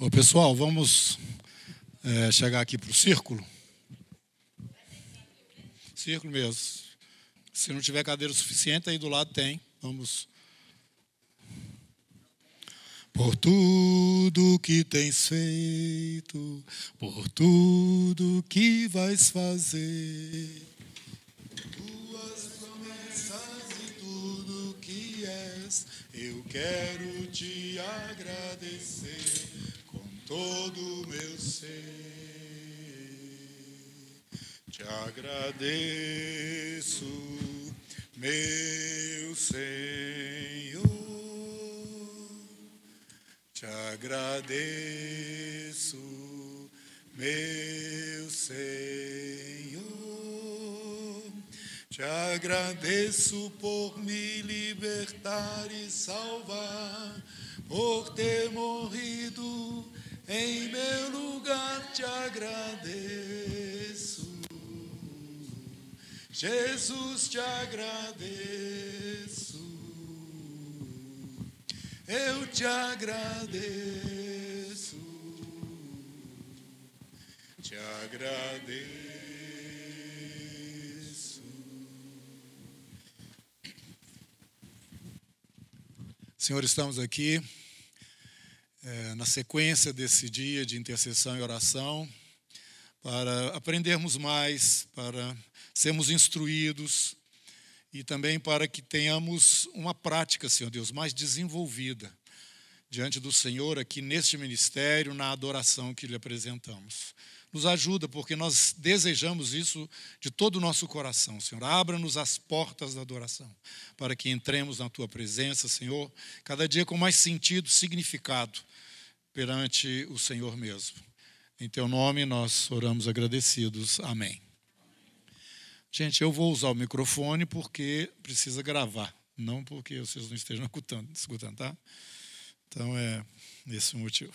Ô, pessoal, vamos é, chegar aqui para o círculo. Círculo mesmo. Se não tiver cadeira suficiente, aí do lado tem. Vamos. Por tudo que tens feito, por tudo que vais fazer, tuas promessas e tudo que és, eu quero te agradecer todo o meu ser. Te agradeço, meu Senhor. Te agradeço, meu Senhor. Te agradeço por me libertar e salvar, por ter morrido em meu lugar te agradeço. Jesus te agradeço. Eu te agradeço. Te agradeço. Senhor, estamos aqui é, na sequência desse dia de intercessão e oração, para aprendermos mais, para sermos instruídos e também para que tenhamos uma prática, Senhor Deus, mais desenvolvida diante do Senhor aqui neste ministério, na adoração que lhe apresentamos. Nos ajuda, porque nós desejamos isso de todo o nosso coração, Senhor. Abra-nos as portas da adoração, para que entremos na tua presença, Senhor, cada dia com mais sentido, significado perante o Senhor mesmo. Em teu nome nós oramos agradecidos. Amém. Gente, eu vou usar o microfone porque precisa gravar, não porque vocês não estejam escutando, escutando tá? Então é esse o motivo.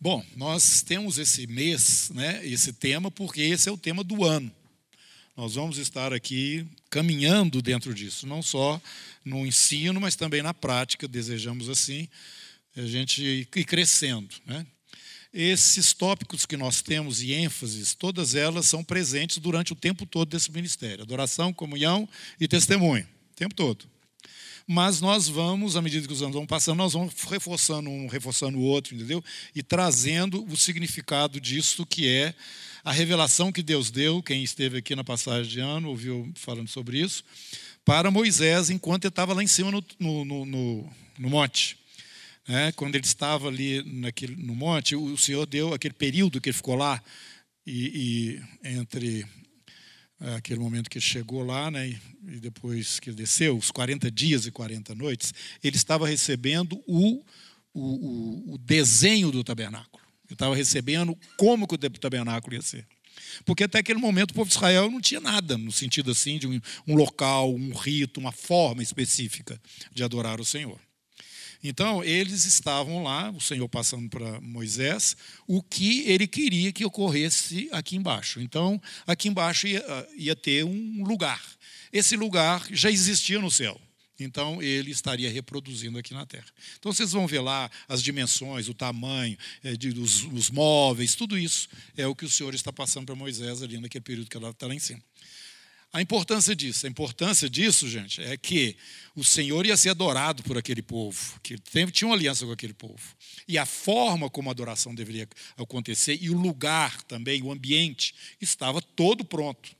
Bom, nós temos esse mês, né, esse tema, porque esse é o tema do ano. Nós vamos estar aqui caminhando dentro disso, não só no ensino, mas também na prática, desejamos assim, a gente ir crescendo. Né? Esses tópicos que nós temos e ênfases, todas elas são presentes durante o tempo todo desse ministério: adoração, comunhão e testemunho, o tempo todo. Mas nós vamos, à medida que os anos vão passando, nós vamos reforçando um, reforçando o outro, entendeu? E trazendo o significado disso que é a revelação que Deus deu, quem esteve aqui na passagem de ano ouviu falando sobre isso, para Moisés enquanto ele estava lá em cima no, no, no, no monte. É, quando ele estava ali naquele, no monte, o Senhor deu aquele período que ele ficou lá, e, e entre aquele momento que ele chegou lá, né, e, depois que ele desceu, os 40 dias e 40 noites, ele estava recebendo o, o, o, o desenho do tabernáculo. Ele estava recebendo como que o tabernáculo ia ser. Porque até aquele momento o povo de Israel não tinha nada, no sentido assim de um, um local, um rito, uma forma específica de adorar o Senhor. Então, eles estavam lá, o Senhor passando para Moisés, o que ele queria que ocorresse aqui embaixo. Então, aqui embaixo ia, ia ter um lugar. Esse lugar já existia no céu. Então, ele estaria reproduzindo aqui na terra. Então, vocês vão ver lá as dimensões, o tamanho é, de, dos, os móveis, tudo isso é o que o Senhor está passando para Moisés ali naquele período que ela está lá em cima. A importância disso, a importância disso, gente, é que o Senhor ia ser adorado por aquele povo, que tinha uma aliança com aquele povo. E a forma como a adoração deveria acontecer e o lugar também, o ambiente, estava todo pronto.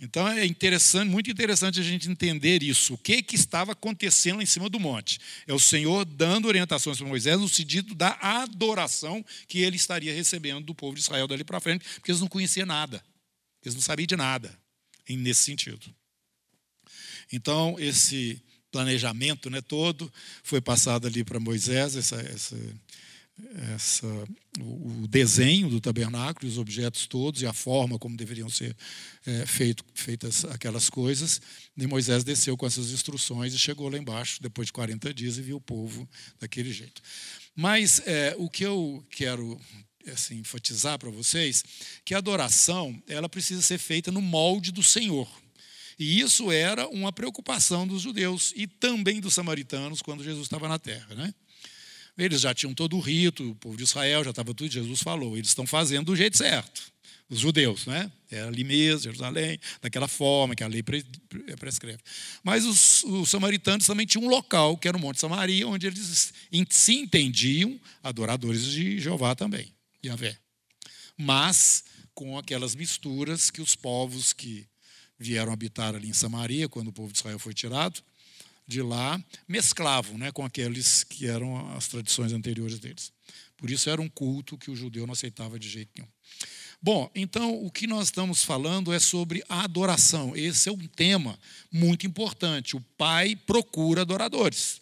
Então é interessante, muito interessante a gente entender isso. O que, que estava acontecendo em cima do monte? É o Senhor dando orientações para Moisés no sentido da adoração que ele estaria recebendo do povo de Israel dali para frente, porque eles não conheciam nada, eles não sabiam de nada nesse sentido. Então, esse planejamento né, todo foi passado ali para Moisés, essa, essa, essa, o desenho do tabernáculo, os objetos todos e a forma como deveriam ser é, feito, feitas aquelas coisas. E Moisés desceu com essas instruções e chegou lá embaixo, depois de 40 dias, e viu o povo daquele jeito. Mas é, o que eu quero assim, enfatizar para vocês que a adoração ela precisa ser feita no molde do Senhor. E isso era uma preocupação dos judeus e também dos samaritanos quando Jesus estava na terra. Né? Eles já tinham todo o rito, o povo de Israel já estava tudo, Jesus falou, eles estão fazendo do jeito certo. Os judeus, né? Era ali mesmo, Jerusalém, daquela forma que a lei prescreve. Mas os, os samaritanos também tinham um local, que era o Monte Samaria, onde eles se entendiam adoradores de Jeová também, Yahvé. Mas com aquelas misturas que os povos que vieram habitar ali em Samaria, quando o povo de Israel foi tirado de lá, mesclavam né, com aqueles que eram as tradições anteriores deles. Por isso era um culto que o judeu não aceitava de jeito nenhum. Bom, então o que nós estamos falando é sobre a adoração. Esse é um tema muito importante. O Pai procura adoradores.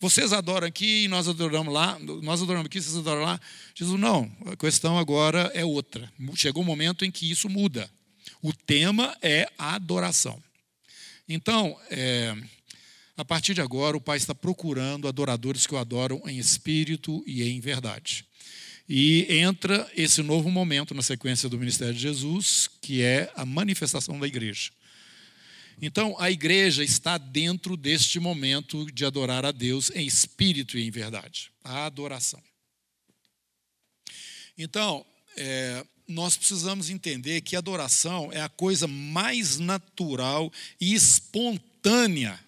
Vocês adoram aqui e nós adoramos lá, nós adoramos aqui, vocês adoram lá. Jesus, não, a questão agora é outra. Chegou um momento em que isso muda. O tema é a adoração. Então, é, a partir de agora, o Pai está procurando adoradores que o adoram em espírito e em verdade. E entra esse novo momento na sequência do ministério de Jesus, que é a manifestação da igreja. Então, a igreja está dentro deste momento de adorar a Deus em espírito e em verdade a adoração. Então, é, nós precisamos entender que adoração é a coisa mais natural e espontânea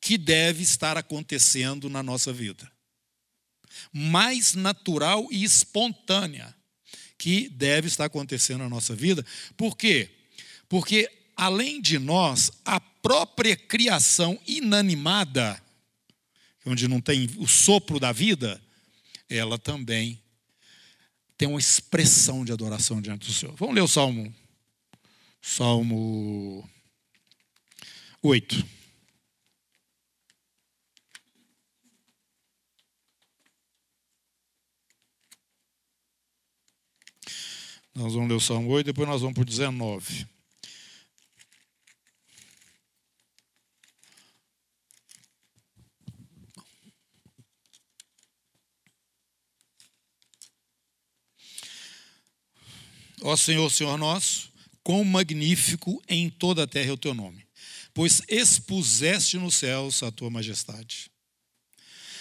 que deve estar acontecendo na nossa vida. Mais natural e espontânea que deve estar acontecendo na nossa vida. Por quê? Porque, além de nós, a própria criação inanimada, onde não tem o sopro da vida, ela também tem uma expressão de adoração diante do Senhor. Vamos ler o Salmo, Salmo 8. Nós vamos ler o Salmo 8, depois nós vamos para o 19. Ó Senhor, Senhor nosso, quão magnífico em toda a terra é o teu nome, pois expuseste nos céus a tua majestade.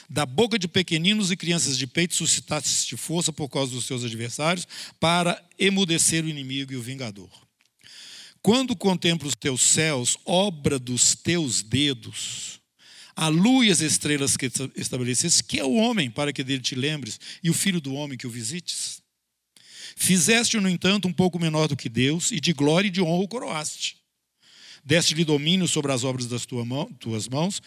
Da boca de pequeninos e crianças de peito suscitaste força por causa dos teus adversários, para emudecer o inimigo e o vingador. Quando contemplo os teus céus, obra dos teus dedos, a lua e as estrelas que estabeleceste, que é o homem para que dele te lembres, e o filho do homem que o visites? Fizeste, no entanto, um pouco menor do que Deus, e de glória e de honra o coroaste. Deste-lhe domínio sobre as obras das tuas mãos,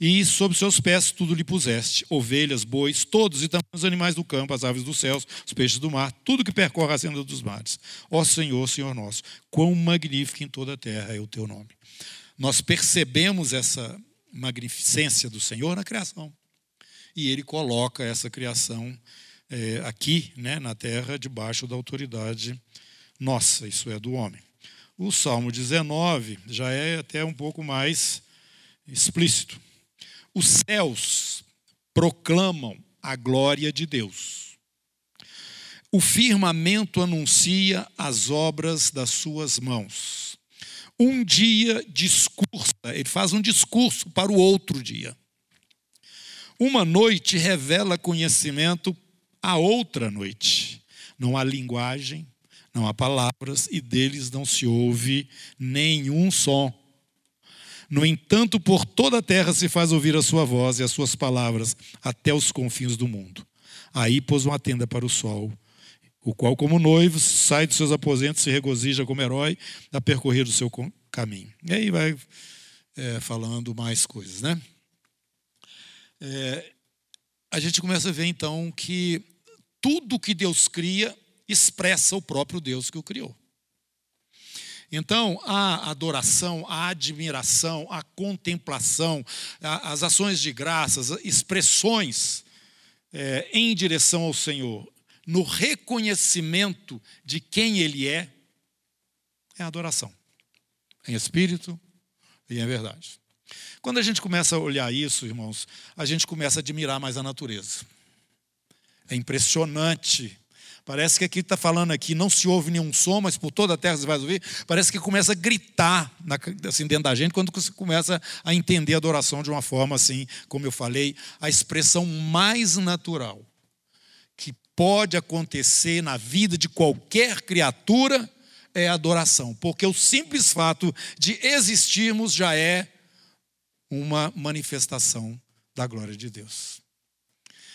e sob seus pés tudo lhe puseste: ovelhas, bois, todos e também os animais do campo, as aves dos céus, os peixes do mar, tudo que percorre a senda dos mares. Ó Senhor, Senhor nosso, quão magnífico em toda a terra é o teu nome. Nós percebemos essa magnificência do Senhor na criação. E ele coloca essa criação é, aqui, né, na terra, debaixo da autoridade nossa, isso é, do homem. O Salmo 19 já é até um pouco mais explícito. Os céus proclamam a glória de Deus. O firmamento anuncia as obras das suas mãos. Um dia discursa, ele faz um discurso para o outro dia. Uma noite revela conhecimento a outra noite. Não há linguagem, não há palavras e deles não se ouve nenhum som. No entanto, por toda a terra se faz ouvir a sua voz e as suas palavras até os confins do mundo. Aí pôs uma tenda para o sol, o qual, como noivo, sai dos seus aposentos, se regozija como herói a percorrer o seu caminho. E aí vai é, falando mais coisas, né? É, a gente começa a ver então que tudo que Deus cria expressa o próprio Deus que o criou. Então, a adoração, a admiração, a contemplação, as ações de graças, expressões é, em direção ao Senhor, no reconhecimento de quem Ele é, é adoração, em espírito e em verdade. Quando a gente começa a olhar isso, irmãos, a gente começa a admirar mais a natureza. É impressionante. Parece que aqui está falando aqui, não se ouve nenhum som, mas por toda a terra você vai ouvir. Parece que começa a gritar assim, dentro da gente quando você começa a entender a adoração de uma forma assim, como eu falei, a expressão mais natural que pode acontecer na vida de qualquer criatura é a adoração, porque o simples fato de existirmos já é uma manifestação da glória de Deus.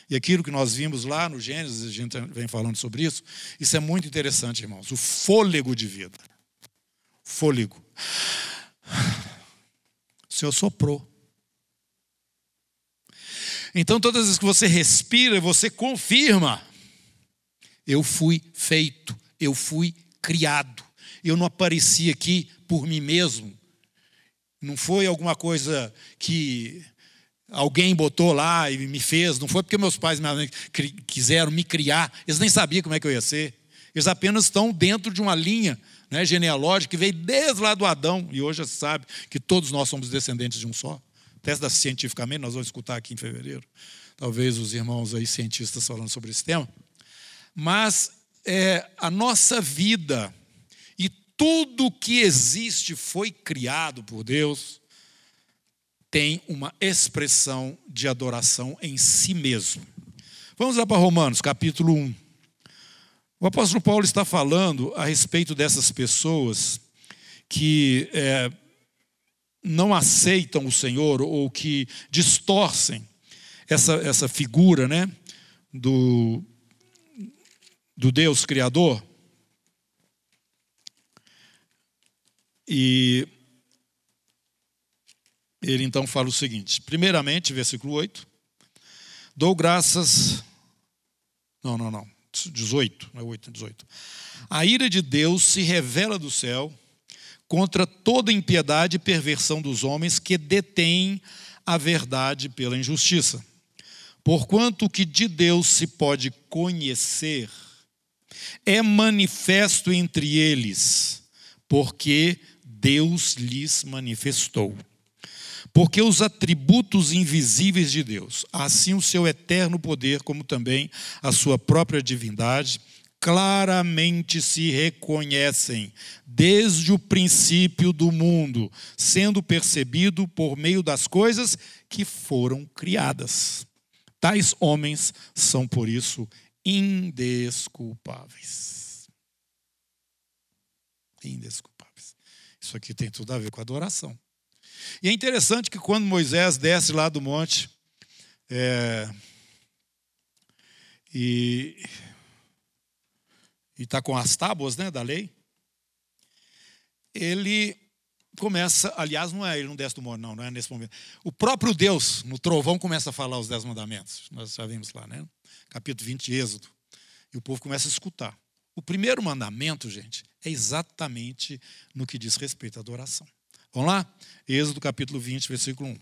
E aquilo que nós vimos lá no Gênesis, a gente vem falando sobre isso, isso é muito interessante, irmãos. O fôlego de vida. Fôlego. O Senhor soprou. Então, todas as vezes que você respira, você confirma: eu fui feito, eu fui criado. Eu não apareci aqui por mim mesmo. Não foi alguma coisa que alguém botou lá e me fez, não foi porque meus pais me quiseram me criar, eles nem sabiam como é que eu ia ser. Eles apenas estão dentro de uma linha né, genealógica que veio desde lá do Adão, e hoje você sabe que todos nós somos descendentes de um só. Testa cientificamente, nós vamos escutar aqui em fevereiro. Talvez os irmãos aí cientistas falando sobre esse tema. Mas é, a nossa vida tudo que existe foi criado por Deus tem uma expressão de adoração em si mesmo. Vamos lá para Romanos, capítulo 1. O apóstolo Paulo está falando a respeito dessas pessoas que é, não aceitam o Senhor ou que distorcem essa, essa figura né, do, do Deus Criador. E ele então fala o seguinte: primeiramente, versículo 8, dou graças. Não, não, não. 18, não é 8, é 18. A ira de Deus se revela do céu contra toda impiedade e perversão dos homens que detêm a verdade pela injustiça. Porquanto o que de Deus se pode conhecer é manifesto entre eles, porque Deus lhes manifestou. Porque os atributos invisíveis de Deus, assim o seu eterno poder, como também a sua própria divindade, claramente se reconhecem desde o princípio do mundo, sendo percebido por meio das coisas que foram criadas. Tais homens são, por isso, indesculpáveis. Indesculpáveis. Isso aqui tem tudo a ver com adoração. E é interessante que quando Moisés desce lá do monte, é, e está com as tábuas né, da lei, ele começa, aliás, não é ele não desce do monte, não, não é nesse momento. O próprio Deus, no trovão, começa a falar os dez mandamentos. Nós já vimos lá, né? Capítulo 20 de Êxodo. E o povo começa a escutar. O primeiro mandamento, gente, é exatamente no que diz respeito à adoração. Vamos lá? Êxodo capítulo 20, versículo 1.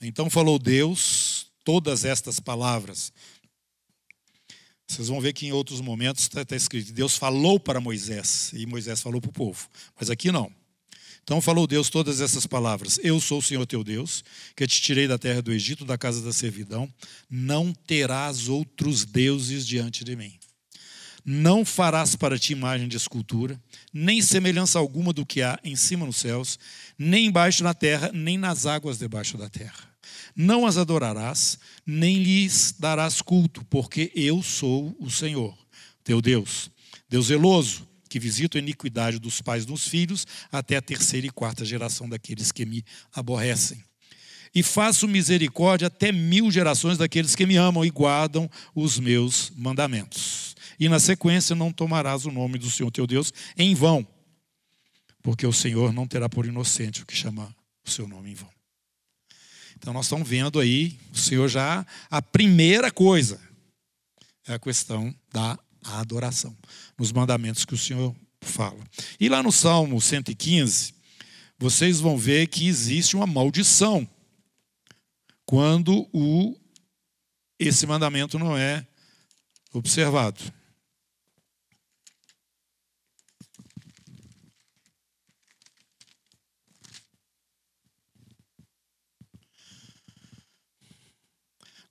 Então falou Deus todas estas palavras vocês vão ver que em outros momentos está tá escrito: Deus falou para Moisés, e Moisés falou para o povo. Mas aqui não. Então falou Deus todas essas palavras: Eu sou o Senhor teu Deus, que te tirei da terra do Egito, da casa da servidão. Não terás outros deuses diante de mim. Não farás para ti imagem de escultura, nem semelhança alguma do que há em cima nos céus, nem embaixo na terra, nem nas águas debaixo da terra. Não as adorarás, nem lhes darás culto, porque eu sou o Senhor, teu Deus. Deus zeloso, que visito a iniquidade dos pais dos filhos até a terceira e quarta geração daqueles que me aborrecem. E faço misericórdia até mil gerações daqueles que me amam e guardam os meus mandamentos. E na sequência, não tomarás o nome do Senhor teu Deus em vão, porque o Senhor não terá por inocente o que chama o seu nome em vão. Então nós estamos vendo aí, o Senhor já, a primeira coisa é a questão da adoração, nos mandamentos que o Senhor fala. E lá no Salmo 115, vocês vão ver que existe uma maldição quando o esse mandamento não é observado.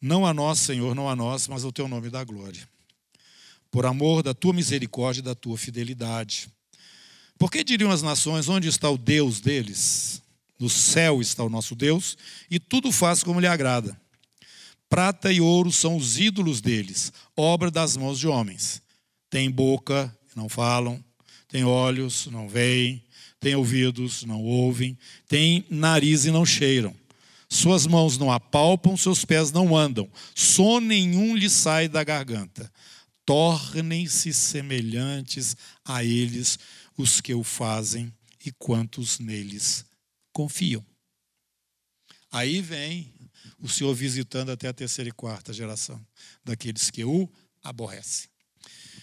Não a nós, Senhor, não a nós, mas ao teu nome da glória. Por amor da tua misericórdia e da tua fidelidade. Porque diriam as nações: onde está o Deus deles? No céu está o nosso Deus, e tudo faz como lhe agrada. Prata e ouro são os ídolos deles, obra das mãos de homens. Tem boca, não falam, tem olhos, não veem, tem ouvidos, não ouvem, tem nariz e não cheiram suas mãos não apalpam, seus pés não andam, som nenhum lhe sai da garganta. Tornem-se semelhantes a eles os que o fazem e quantos neles confiam. Aí vem o Senhor visitando até a terceira e quarta geração daqueles que o aborrecem.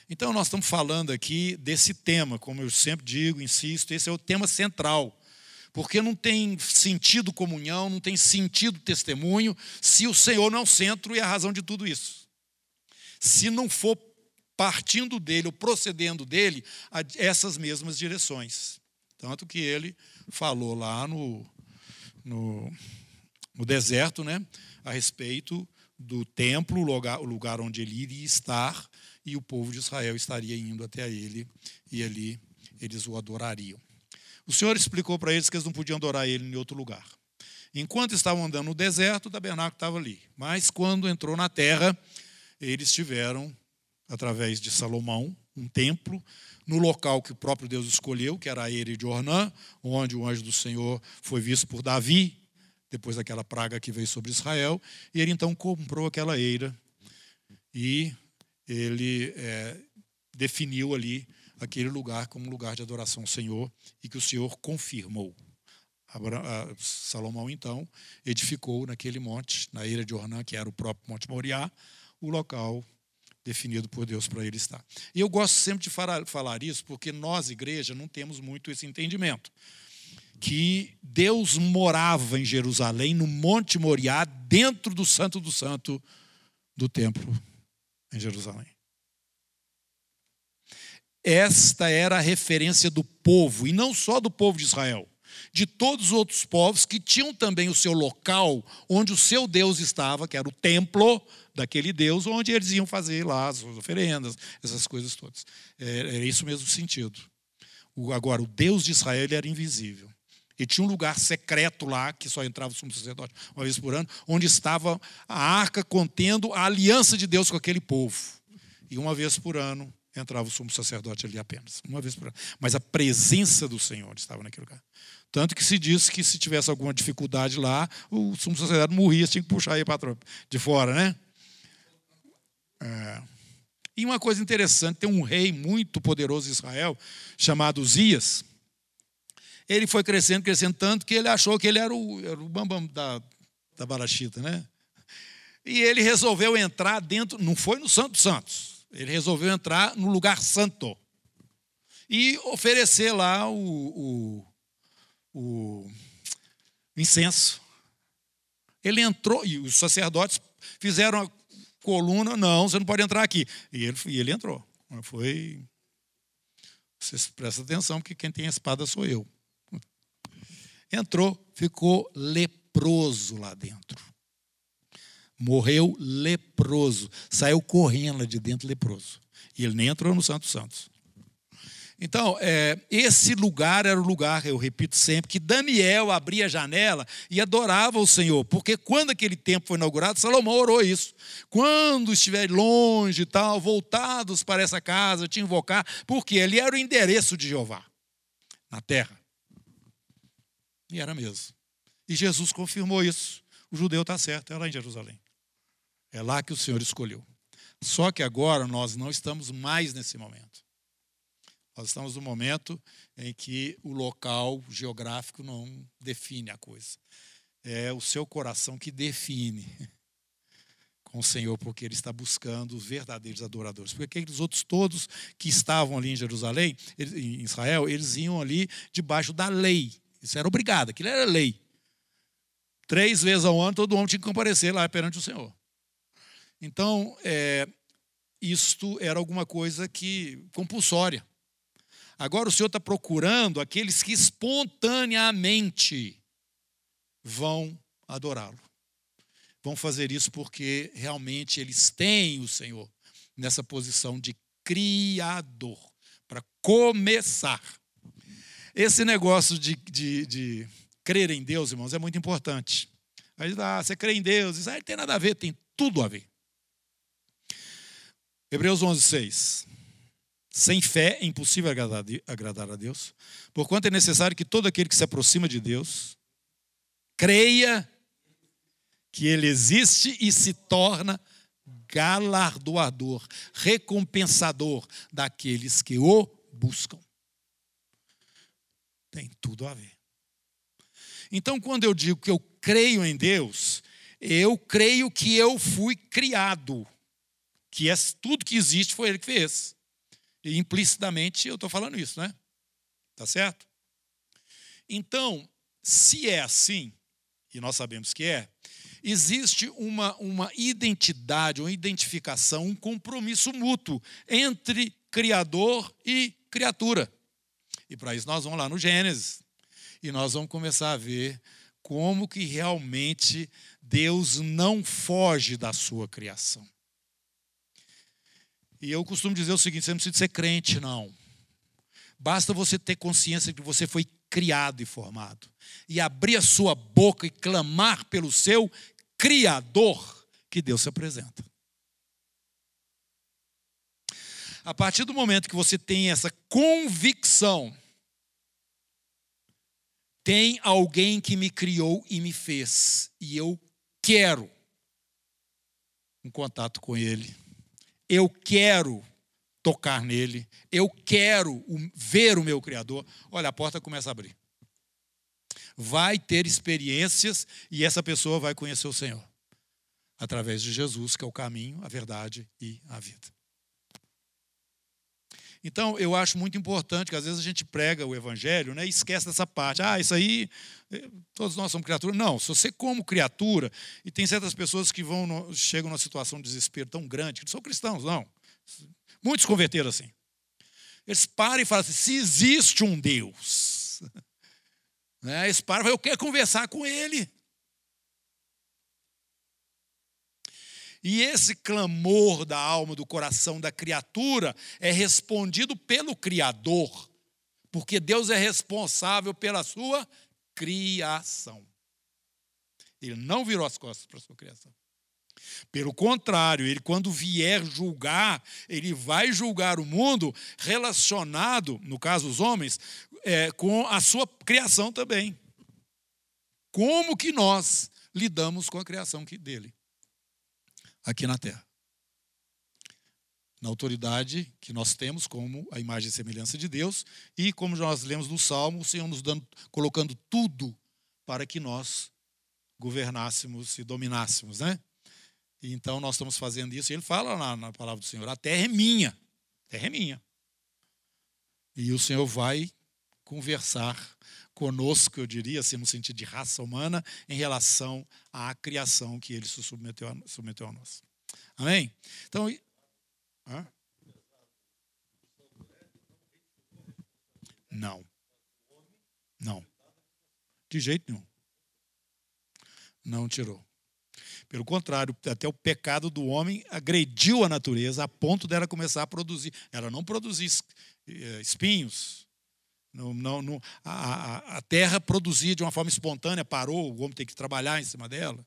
Então, nós estamos falando aqui desse tema, como eu sempre digo, insisto, esse é o tema central porque não tem sentido comunhão, não tem sentido testemunho, se o Senhor não é o centro e a razão de tudo isso. Se não for partindo dele ou procedendo dele a essas mesmas direções. Tanto que ele falou lá no, no, no deserto, né, a respeito do templo, o lugar, o lugar onde ele iria estar, e o povo de Israel estaria indo até ele, e ali eles o adorariam. O Senhor explicou para eles que eles não podiam adorar ele em outro lugar. Enquanto estavam andando no deserto, o tabernáculo estava ali. Mas quando entrou na terra, eles tiveram, através de Salomão, um templo no local que o próprio Deus escolheu, que era a Eire de Ornã, onde o anjo do Senhor foi visto por Davi, depois daquela praga que veio sobre Israel, e ele então comprou aquela eira e ele é, definiu ali aquele lugar como lugar de adoração ao Senhor e que o Senhor confirmou. Salomão, então, edificou naquele monte, na ilha de Ornã, que era o próprio Monte Moriá, o local definido por Deus para ele estar. E eu gosto sempre de falar isso porque nós, igreja, não temos muito esse entendimento. Que Deus morava em Jerusalém, no Monte Moriá, dentro do Santo do Santo do templo em Jerusalém. Esta era a referência do povo, e não só do povo de Israel, de todos os outros povos que tinham também o seu local onde o seu Deus estava, que era o templo daquele Deus, onde eles iam fazer lá as oferendas, essas coisas todas. Era isso mesmo sentido. Agora, o Deus de Israel era invisível. E tinha um lugar secreto lá, que só entrava o sumo sacerdote uma vez por ano, onde estava a arca contendo a aliança de Deus com aquele povo. E uma vez por ano entrava o sumo sacerdote ali apenas, uma vez por ano. Mas a presença do Senhor estava naquele lugar. Tanto que se diz que se tivesse alguma dificuldade lá, o sumo sacerdote morria, tinha que puxar ele para de fora, né? É. E uma coisa interessante, tem um rei muito poderoso em Israel, chamado Zias. Ele foi crescendo, crescendo tanto que ele achou que ele era o, era o bambam da, da Barachita, né? E ele resolveu entrar dentro, não foi no Santo Santos, ele resolveu entrar no lugar santo e oferecer lá o, o, o incenso. Ele entrou, e os sacerdotes fizeram a coluna, não, você não pode entrar aqui. E ele, e ele entrou. Foi. Vocês prestem atenção, porque quem tem a espada sou eu. Entrou, ficou leproso lá dentro morreu leproso, saiu correndo de dentro leproso. E ele nem entrou no Santo Santos. Então, é, esse lugar era o lugar, eu repito sempre, que Daniel abria a janela e adorava o Senhor, porque quando aquele templo foi inaugurado, Salomão orou isso. Quando estiver longe e tal, voltados para essa casa, te invocar, porque ele era o endereço de Jeová na terra. E era mesmo. E Jesus confirmou isso. O judeu está certo, é lá em Jerusalém. É lá que o Senhor escolheu. Só que agora nós não estamos mais nesse momento. Nós estamos no momento em que o local geográfico não define a coisa. É o seu coração que define com o Senhor, porque ele está buscando os verdadeiros adoradores. Porque aqueles outros todos que estavam ali em Jerusalém, em Israel, eles iam ali debaixo da lei. Isso era obrigado, aquilo era lei. Três vezes ao ano todo homem tinha que comparecer lá perante o Senhor. Então, é, isto era alguma coisa que compulsória. Agora o Senhor está procurando aqueles que espontaneamente vão adorá-lo. Vão fazer isso porque realmente eles têm o Senhor nessa posição de Criador, para começar. Esse negócio de, de, de, crer em Deus, irmãos, é muito importante. Aí ah, você crê em Deus, isso aí não tem nada a ver, tem tudo a ver. Hebreus 11, 6. Sem fé é impossível agradar a Deus, porquanto é necessário que todo aquele que se aproxima de Deus creia que Ele existe e se torna galardoador, recompensador daqueles que o buscam. Tem tudo a ver. Então, quando eu digo que eu creio em Deus, eu creio que eu fui criado, que é tudo que existe foi Ele que fez. E implicitamente eu estou falando isso, né? Tá certo? Então, se é assim, e nós sabemos que é, existe uma, uma identidade, uma identificação, um compromisso mútuo entre Criador e criatura. E para isso nós vamos lá no Gênesis. E nós vamos começar a ver como que realmente Deus não foge da sua criação. E eu costumo dizer o seguinte: você não precisa ser crente, não. Basta você ter consciência de que você foi criado e formado. E abrir a sua boca e clamar pelo seu Criador, que Deus se apresenta. A partir do momento que você tem essa convicção, tem alguém que me criou e me fez, e eu quero um contato com Ele eu quero tocar nele, eu quero ver o meu Criador, olha, a porta começa a abrir. Vai ter experiências e essa pessoa vai conhecer o Senhor através de Jesus, que é o caminho, a verdade e a vida. Então, eu acho muito importante que às vezes a gente prega o evangelho né, e esquece dessa parte. Ah, isso aí, eh, todos nós somos criaturas. Não, se você, como criatura, e tem certas pessoas que vão no, chegam numa situação de desespero tão grande, que não são cristãos, não. Muitos converteram assim. Eles param e falam assim: se existe um Deus. Né, eles param e falam, eu quero conversar com ele. E esse clamor da alma, do coração da criatura é respondido pelo Criador, porque Deus é responsável pela sua criação. Ele não virou as costas para a sua criação. Pelo contrário, ele, quando vier julgar, ele vai julgar o mundo relacionado, no caso os homens, é, com a sua criação também. Como que nós lidamos com a criação dele? Aqui na terra. Na autoridade que nós temos como a imagem e semelhança de Deus, e como nós lemos no Salmo, o Senhor nos dando, colocando tudo para que nós governássemos e dominássemos, né? Então nós estamos fazendo isso, e ele fala lá na palavra do Senhor: a terra é minha, a terra é minha. E o Senhor vai conversar conosco, eu diria, assim, no sentido de raça humana, em relação à criação que ele se submeteu a, submeteu a nós. Amém? Então. Não. Não. De jeito nenhum. Não tirou. Pelo contrário, até o pecado do homem agrediu a natureza a ponto dela começar a produzir. Ela não produzia eh, espinhos, não, não, não, a, a, terra produzia de uma forma espontânea, parou, o homem tem que trabalhar em cima dela.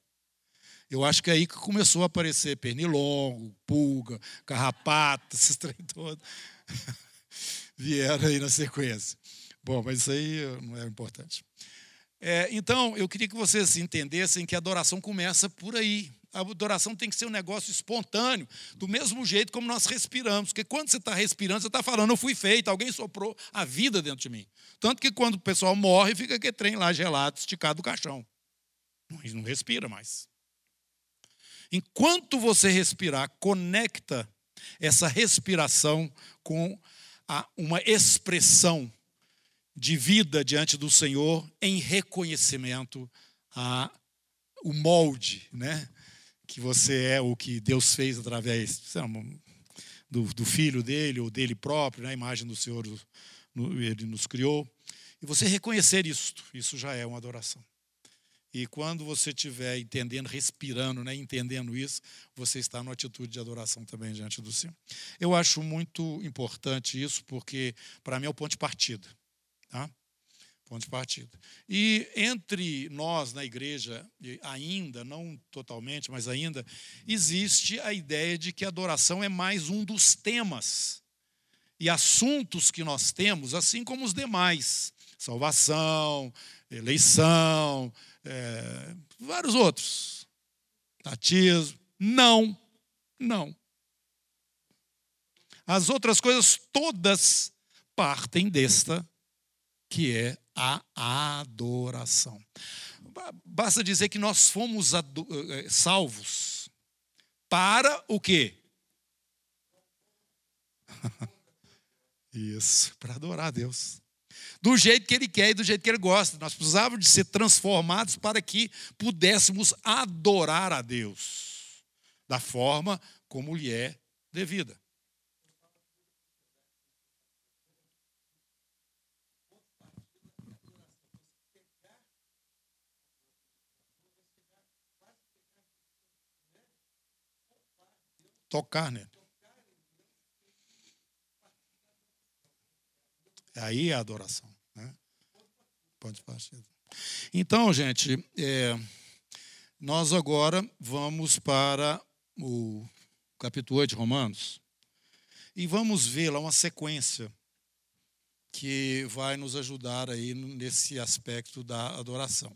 Eu acho que é aí que começou a aparecer pernilongo, pulga, carrapato, esses trem todos. Vieram aí na sequência. Bom, mas isso aí não é importante. É, então, eu queria que vocês entendessem que a adoração começa por aí. A adoração tem que ser um negócio espontâneo, do mesmo jeito como nós respiramos. Porque quando você está respirando, você está falando, eu fui feito, alguém soprou a vida dentro de mim. Tanto que quando o pessoal morre, fica aquele trem lá gelado, esticado do caixão. Não respira mais. Enquanto você respirar, conecta essa respiração com a, uma expressão de vida diante do Senhor em reconhecimento a o molde, né? que você é o que Deus fez através do, do filho dele ou dele próprio, né? imagem do Senhor, ele nos criou. E você reconhecer isso, isso já é uma adoração. E quando você estiver entendendo, respirando, né, entendendo isso, você está numa atitude de adoração também diante do Senhor. Eu acho muito importante isso, porque para mim é o ponto de partida. Tá? Ponto de partida. E entre nós na igreja, ainda, não totalmente, mas ainda, existe a ideia de que a adoração é mais um dos temas e assuntos que nós temos, assim como os demais: salvação, eleição, é, vários outros. Batismo. Não, não. As outras coisas todas partem desta, que é a adoração. Basta dizer que nós fomos eh, salvos para o quê? Isso, para adorar a Deus. Do jeito que Ele quer e do jeito que Ele gosta. Nós precisávamos de ser transformados para que pudéssemos adorar a Deus da forma como lhe é devida. Tocar nele. Aí é a adoração. Né? Pode partir. Então, gente, é, nós agora vamos para o capítulo 8 de Romanos e vamos ver lá uma sequência que vai nos ajudar aí nesse aspecto da adoração.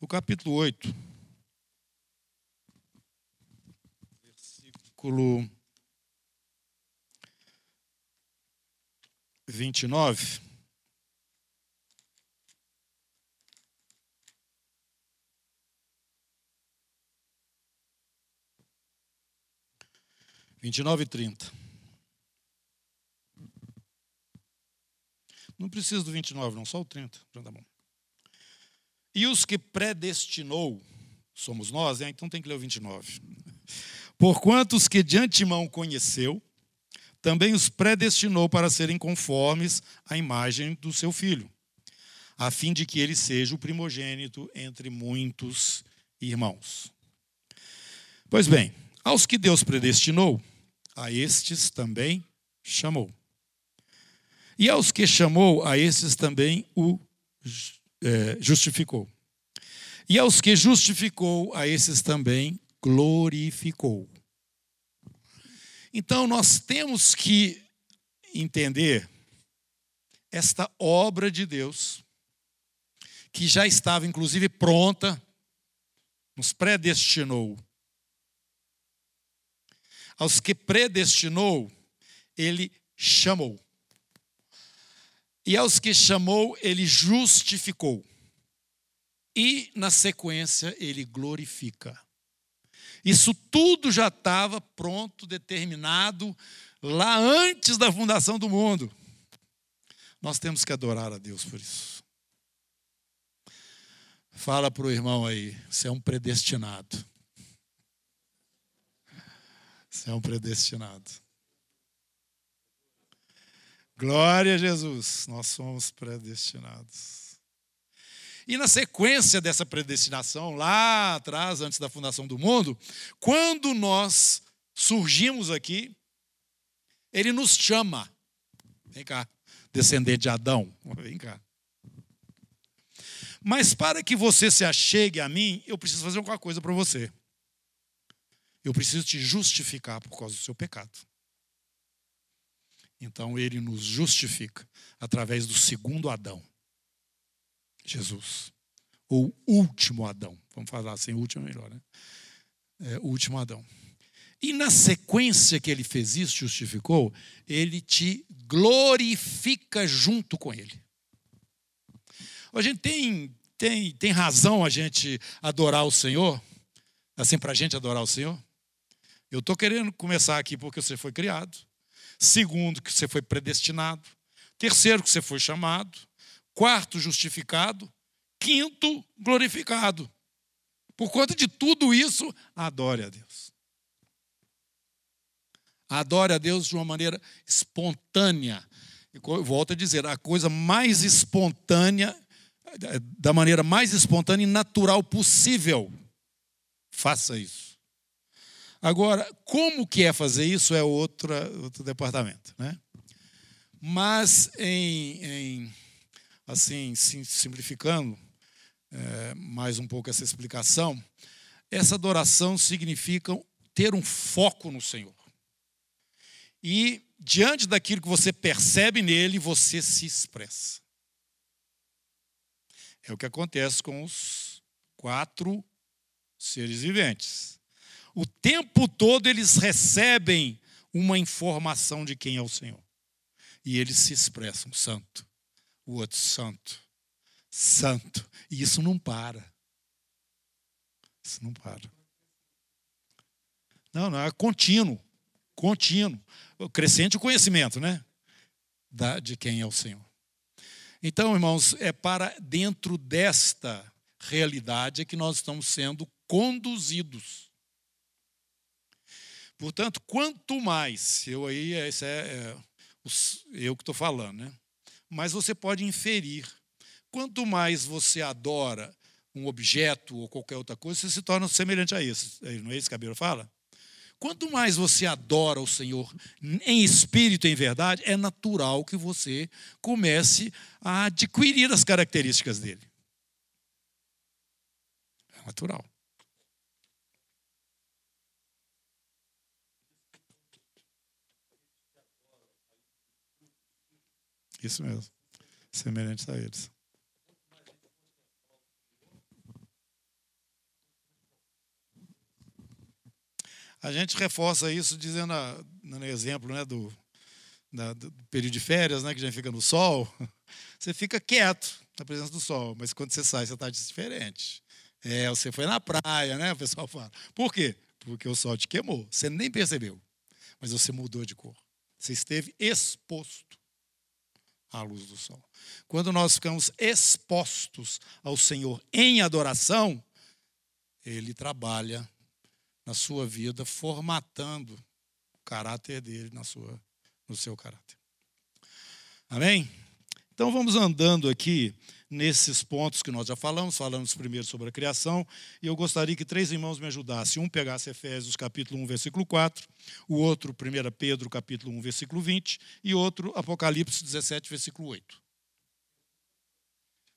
O capítulo 8, versículo 29. Vinte e nove e trinta. Não preciso do 29, não, só o 30. Já tá bom. E os que predestinou, somos nós, né? então tem que ler o 29. Porquanto os que de antemão conheceu, também os predestinou para serem conformes à imagem do seu filho, a fim de que ele seja o primogênito entre muitos irmãos. Pois bem, aos que Deus predestinou, a estes também chamou. E aos que chamou, a estes também o é, justificou. E aos que justificou, a esses também glorificou. Então nós temos que entender esta obra de Deus, que já estava inclusive pronta, nos predestinou. Aos que predestinou, ele chamou. E aos que chamou, ele justificou. E, na sequência, ele glorifica. Isso tudo já estava pronto, determinado, lá antes da fundação do mundo. Nós temos que adorar a Deus por isso. Fala para o irmão aí, você é um predestinado. Você é um predestinado. Glória a Jesus, nós somos predestinados. E na sequência dessa predestinação, lá atrás, antes da fundação do mundo, quando nós surgimos aqui, ele nos chama. Vem cá, descendente de Adão, vem cá. Mas para que você se achegue a mim, eu preciso fazer alguma coisa para você. Eu preciso te justificar por causa do seu pecado. Então ele nos justifica através do segundo Adão. Jesus. Ou último Adão. Vamos falar assim, último é melhor, né? É, último Adão. E na sequência que ele fez isso, justificou, ele te glorifica junto com ele. A gente tem, tem, tem razão a gente adorar o Senhor? Assim, para a gente adorar o Senhor? Eu estou querendo começar aqui porque você foi criado. Segundo, que você foi predestinado. Terceiro, que você foi chamado quarto, justificado, quinto, glorificado. Por conta de tudo isso, adore a Deus. Adore a Deus de uma maneira espontânea. Volto a dizer, a coisa mais espontânea, da maneira mais espontânea e natural possível. Faça isso. Agora, como que é fazer isso é outra, outro departamento, né? Mas, em, em assim, simplificando é, mais um pouco essa explicação, essa adoração significa ter um foco no Senhor. E diante daquilo que você percebe nele, você se expressa. É o que acontece com os quatro seres viventes. O tempo todo eles recebem uma informação de quem é o Senhor. E eles se expressam, santo, o outro santo, santo. E isso não para. Isso não para. Não, não, é contínuo. Contínuo. Crescente o conhecimento, né? Da, de quem é o Senhor. Então, irmãos, é para dentro desta realidade que nós estamos sendo conduzidos. Portanto, quanto mais, eu aí, esse é, é eu que estou falando, né? Mas você pode inferir. Quanto mais você adora um objeto ou qualquer outra coisa, você se torna semelhante a isso. Não é isso que a Bíblia fala? Quanto mais você adora o Senhor em espírito e em verdade, é natural que você comece a adquirir as características dele. É natural. Isso mesmo. Semelhantes a eles. A gente reforça isso dizendo, no exemplo né, do, da, do período de férias, né, que a gente fica no sol, você fica quieto na presença do sol, mas quando você sai, você está diferente. É, você foi na praia, né? O pessoal fala. Por quê? Porque o sol te queimou. Você nem percebeu, mas você mudou de cor. Você esteve exposto à luz do sol. Quando nós ficamos expostos ao Senhor em adoração, Ele trabalha na sua vida, formatando o caráter dele na sua, no seu caráter. Amém? Então vamos andando aqui nesses pontos que nós já falamos, falamos primeiro sobre a criação, e eu gostaria que três irmãos me ajudassem. Um pegasse Efésios capítulo 1, versículo 4, o outro 1 Pedro capítulo 1, versículo 20, e outro Apocalipse 17, versículo 8.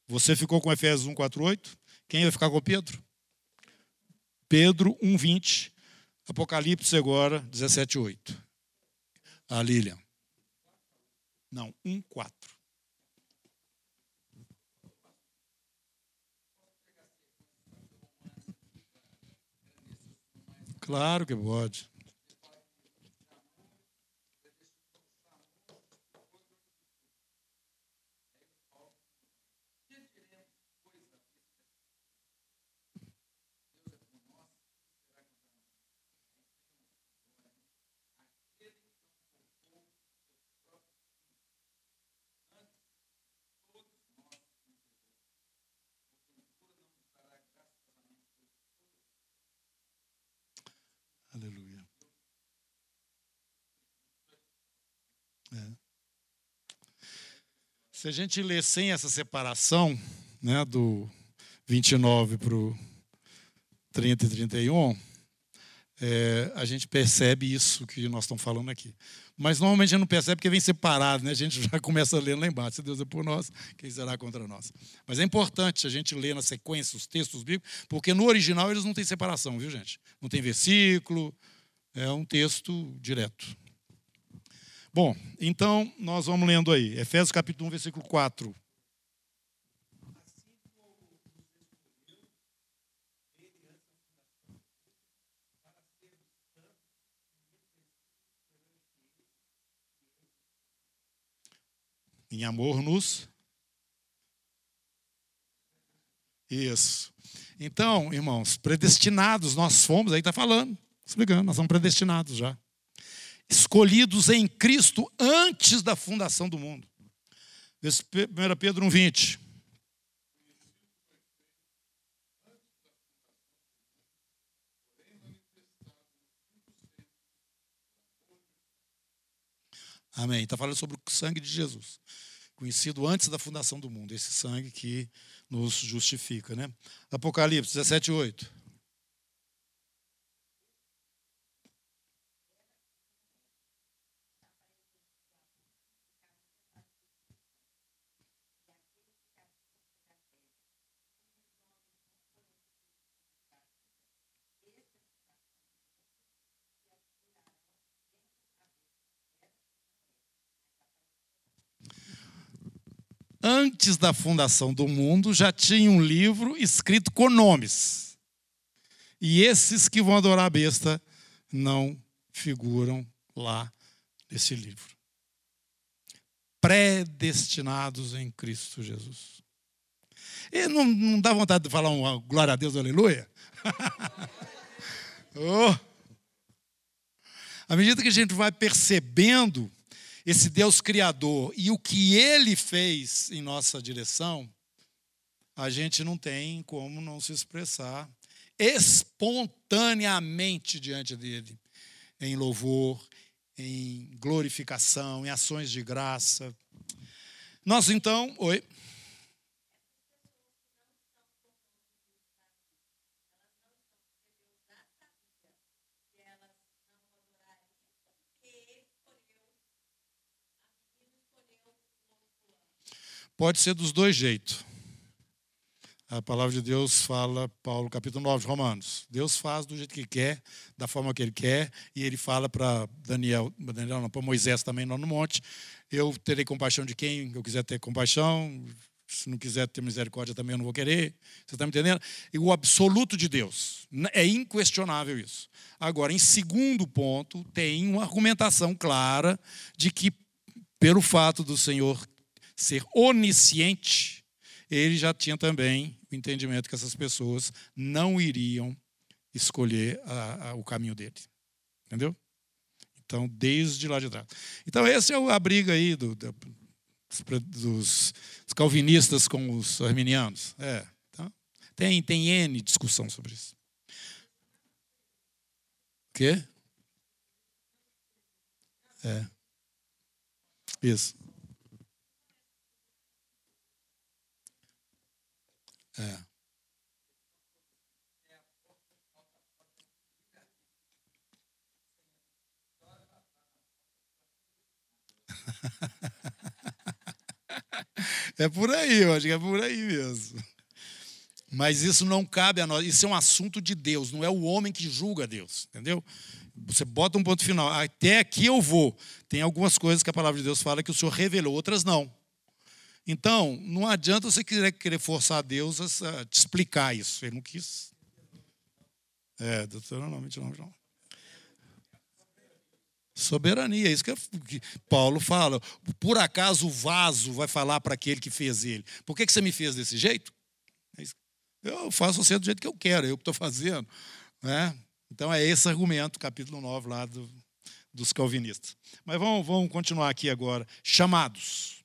Você ficou com Efésios 1, 4, 8? Quem vai ficar com Pedro? Pedro 1, 20, Apocalipse agora 17, 8. A Lilian. Não, 1, 4. Claro que pode. Se a gente ler sem essa separação, né, do 29 para o 30 e 31, é, a gente percebe isso que nós estamos falando aqui. Mas normalmente a gente não percebe porque vem separado, né? a gente já começa ler lá embaixo. Se Deus é por nós, quem será contra nós? Mas é importante a gente ler na sequência os textos bíblicos, porque no original eles não têm separação, viu, gente? Não tem versículo, é um texto direto. Bom, então nós vamos lendo aí. Efésios capítulo 1, versículo 4. Em amor nos. Isso. Então, irmãos, predestinados nós fomos, aí está falando, explicando, nós somos predestinados já escolhidos em Cristo antes da fundação do mundo. 1 Pedro 1, 20. Amém. Está falando sobre o sangue de Jesus, conhecido antes da fundação do mundo, esse sangue que nos justifica. Né? Apocalipse 17, 8. Antes da fundação do mundo, já tinha um livro escrito com nomes. E esses que vão adorar a besta não figuram lá nesse livro. Predestinados em Cristo Jesus. E não, não dá vontade de falar um glória a Deus, aleluia? oh. À medida que a gente vai percebendo esse Deus Criador e o que ele fez em nossa direção, a gente não tem como não se expressar espontaneamente diante dele, em louvor, em glorificação, em ações de graça. Nós então, oi. Pode ser dos dois jeitos. A palavra de Deus fala, Paulo, capítulo 9 de Romanos. Deus faz do jeito que quer, da forma que ele quer, e ele fala para Daniel, Daniel não, para Moisés também lá no monte. Eu terei compaixão de quem eu quiser ter compaixão, se não quiser ter misericórdia também eu não vou querer. Você está me entendendo? E o absoluto de Deus. É inquestionável isso. Agora, em segundo ponto, tem uma argumentação clara de que, pelo fato do Senhor ser onisciente, ele já tinha também o entendimento que essas pessoas não iriam escolher a, a, o caminho dele. Entendeu? Então, desde lá de trás. Então, essa é a briga aí do, do, dos, dos, calvinistas com os arminianos. É, tá? tem, tem N discussão sobre isso. O quê? É. Isso. É. É por aí, eu acho que é por aí mesmo. Mas isso não cabe a nós. Isso é um assunto de Deus, não é o homem que julga Deus, entendeu? Você bota um ponto final. Até aqui eu vou. Tem algumas coisas que a palavra de Deus fala que o Senhor revelou, outras não. Então, não adianta você querer, querer forçar Deus a te explicar isso. Ele não quis. É, doutor, não, 29, não. Soberania, é isso que Paulo fala. Por acaso o vaso vai falar para aquele que fez ele? Por que, que você me fez desse jeito? É eu faço você do jeito que eu quero, é eu que estou fazendo. Né? Então é esse argumento, capítulo 9 lá do, dos calvinistas. Mas vamos, vamos continuar aqui agora. Chamados.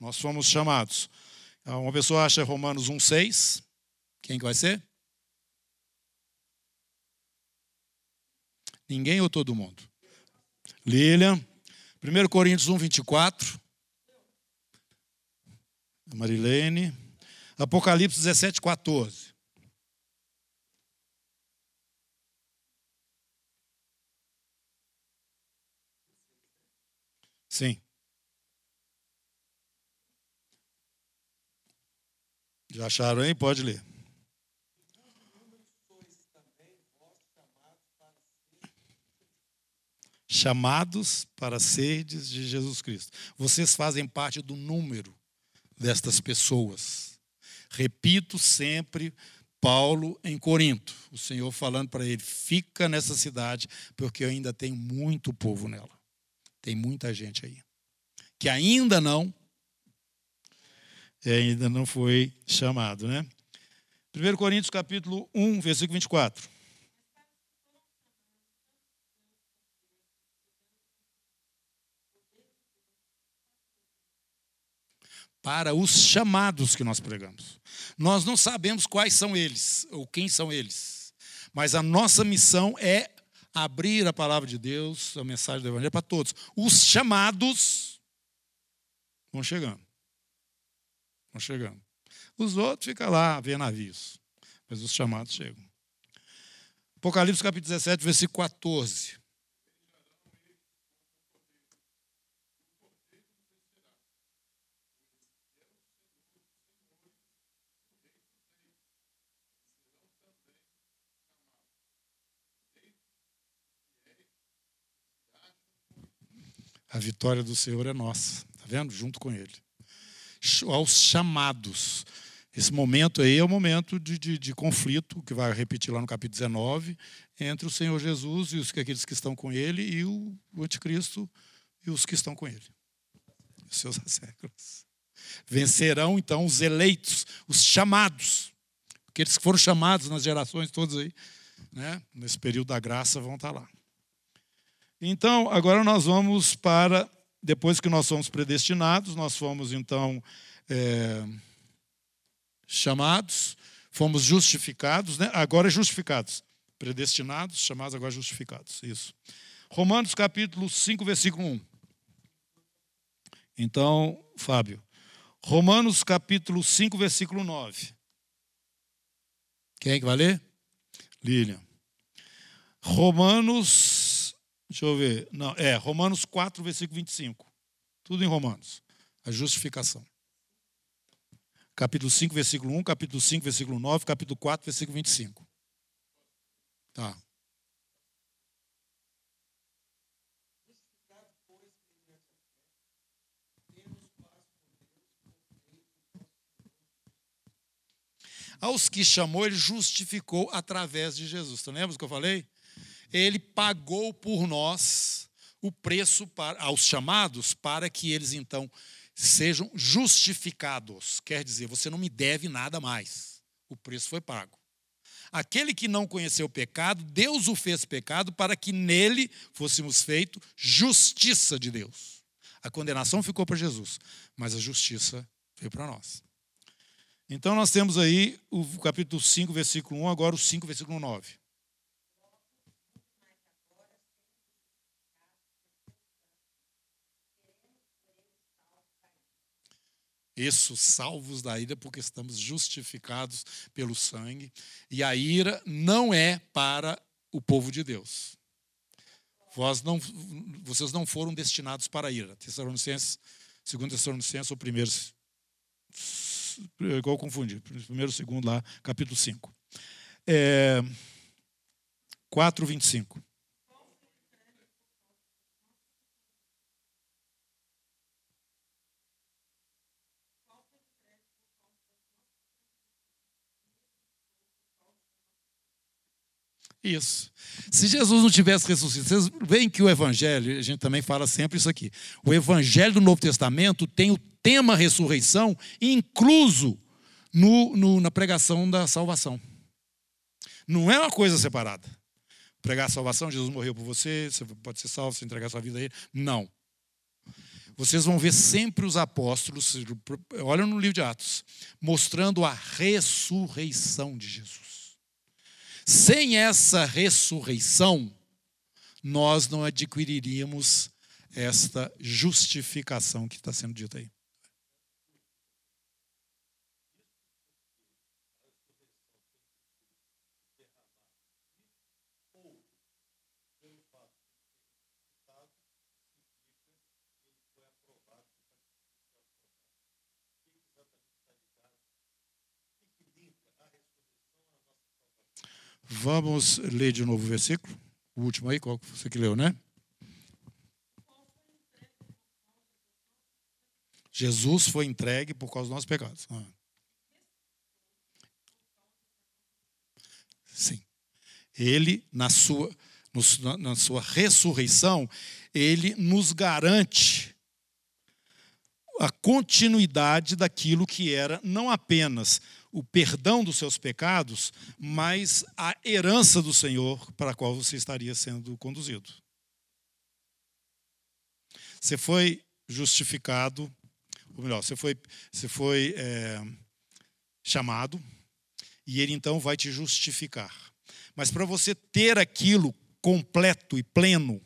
Nós fomos chamados. Então, uma pessoa acha Romanos 1,6. Quem que vai ser? Ninguém ou todo mundo? Lilian. 1 Coríntios 1, 24. Marilene. Apocalipse 17, 14. Sim. Já acharam aí? Pode ler. Chamados para seres de Jesus Cristo. Vocês fazem parte do número destas pessoas. Repito sempre, Paulo em Corinto, o Senhor falando para ele: fica nessa cidade, porque ainda tenho muito povo nela. Tem muita gente aí. Que ainda não ainda não foi chamado, né? 1 Coríntios capítulo 1, versículo 24. Para os chamados que nós pregamos. Nós não sabemos quais são eles, ou quem são eles. Mas a nossa missão é abrir a palavra de Deus, a mensagem do Evangelho para todos. Os chamados vão chegando. Vão chegando. Os outros ficam lá, vendo navios. Mas os chamados chegam. Apocalipse capítulo 17, versículo 14. A vitória do Senhor é nossa, tá vendo? Junto com Ele. Aos chamados. Esse momento aí é o momento de, de, de, conflito, que vai repetir lá no capítulo 19, entre o Senhor Jesus e os, aqueles que estão com Ele, e o, o anticristo e os que estão com Ele. Os seus séculos. Vencerão, então, os eleitos, os chamados. Aqueles que foram chamados nas gerações todas aí, né? nesse período da graça, vão estar lá. Então, agora nós vamos para, depois que nós somos predestinados, nós fomos então é, chamados, fomos justificados, né? agora justificados. Predestinados, chamados, agora justificados. Isso. Romanos capítulo 5, versículo 1. Então, Fábio, Romanos capítulo 5, versículo 9. Quem é que vai ler? Lilian. Romanos Deixa eu ver. Não, é, Romanos 4, versículo 25. Tudo em Romanos. A justificação. Capítulo 5, versículo 1, capítulo 5, versículo 9, capítulo 4, versículo 25. Tá. Aos que chamou, ele justificou através de Jesus. Tu lembra o que eu falei? Ele pagou por nós o preço para, aos chamados para que eles então sejam justificados. Quer dizer, você não me deve nada mais. O preço foi pago. Aquele que não conheceu o pecado, Deus o fez pecado para que nele fôssemos feito justiça de Deus. A condenação ficou para Jesus, mas a justiça veio para nós. Então nós temos aí o capítulo 5, versículo 1, agora o 5, versículo 9. Isso, salvos da ira, porque estamos justificados pelo sangue. E a ira não é para o povo de Deus. Vós não, vocês não foram destinados para a ira. Tessalonicenses, segundo Tessalonicenses, ou primeiro. Igual confundi. Primeiro, segundo lá, capítulo 5. É, 4, 25. Isso. Se Jesus não tivesse ressuscitado, vocês veem que o Evangelho, a gente também fala sempre isso aqui. O Evangelho do Novo Testamento tem o tema ressurreição incluso no, no, na pregação da salvação. Não é uma coisa separada. Pregar a salvação, Jesus morreu por você, você pode ser salvo se entregar sua vida a Ele. Não. Vocês vão ver sempre os apóstolos, olha no livro de Atos, mostrando a ressurreição de Jesus. Sem essa ressurreição, nós não adquiriríamos esta justificação que está sendo dita aí. Vamos ler de novo o versículo. O último aí, qual você que leu, né? Jesus foi entregue por causa dos nossos pecados. Ah. Sim. Ele, na sua, na sua ressurreição, ele nos garante a continuidade daquilo que era não apenas o perdão dos seus pecados, mas a herança do Senhor para a qual você estaria sendo conduzido. Você foi justificado, ou melhor, você foi, você foi é, chamado, e ele então vai te justificar. Mas para você ter aquilo completo e pleno,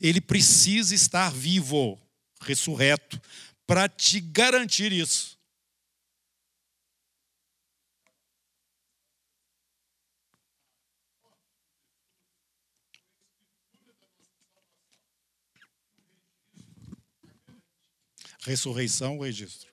ele precisa estar vivo, ressurreto, para te garantir isso. Ressurreição, registro.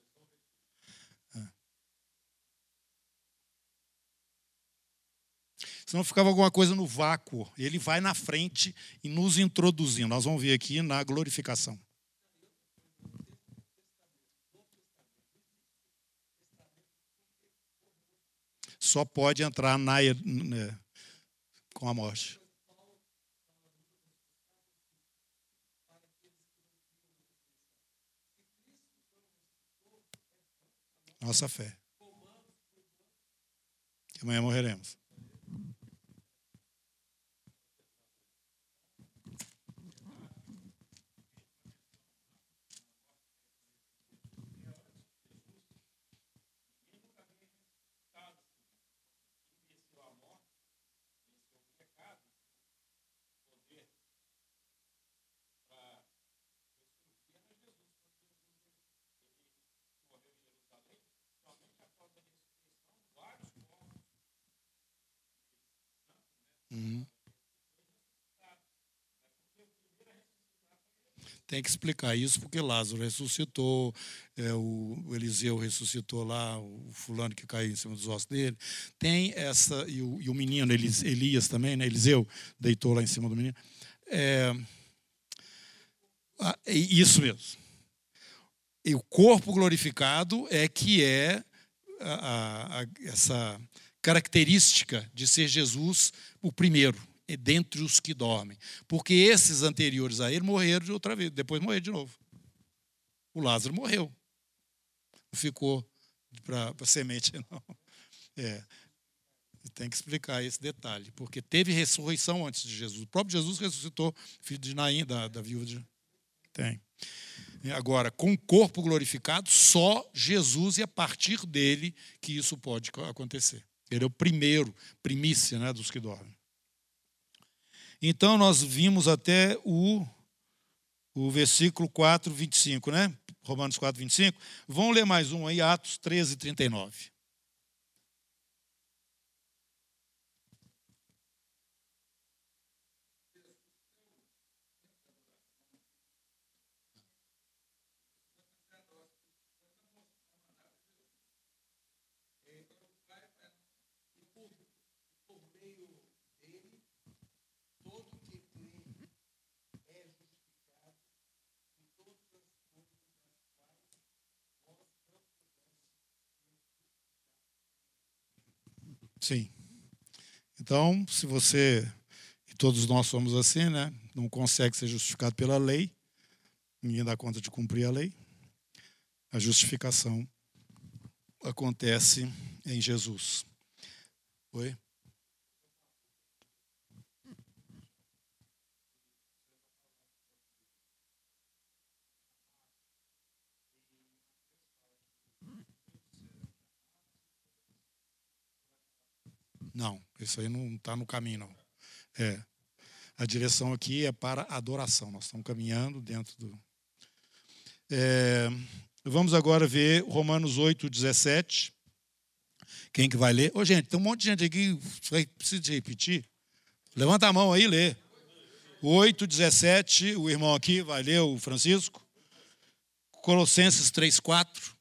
senão ficava alguma coisa no vácuo. Ele vai na frente e nos introduzindo. Nós vamos ver aqui na glorificação. Só pode entrar na, né, com a morte. Nossa fé. Que amanhã morreremos. Tem que explicar isso porque Lázaro ressuscitou, é, o Eliseu ressuscitou lá, o fulano que caiu em cima dos ossos dele. Tem essa, e o, e o menino, Elias também, né? Eliseu deitou lá em cima do menino. É, isso mesmo. E o corpo glorificado é que é a, a, a, essa característica de ser Jesus o primeiro, dentre os que dormem. Porque esses anteriores a ele morreram de outra vez, depois morreram de novo. O Lázaro morreu. Não ficou para a semente, não. É. Tem que explicar esse detalhe, porque teve ressurreição antes de Jesus. O próprio Jesus ressuscitou, filho de Naim, da, da viúva de. Tem. Agora, com o corpo glorificado, só Jesus e a partir dele que isso pode acontecer. Ele é o primeiro, primícia né, dos que dormem. Então, nós vimos até o, o versículo 4, 25, né? Romanos 4, 25. Vamos ler mais um aí, Atos 13, 39. Sim. Então, se você, e todos nós somos assim, né? Não consegue ser justificado pela lei, ninguém dá conta de cumprir a lei. A justificação acontece em Jesus. Oi? Não, isso aí não está no caminho, não. É. A direção aqui é para adoração. Nós estamos caminhando dentro do. É, vamos agora ver Romanos 8, 17. Quem que vai ler? Ô, gente, tem um monte de gente aqui que precisa repetir. Levanta a mão aí e lê. 8, 17, o irmão aqui vai ler, o Francisco. Colossenses 3, 4.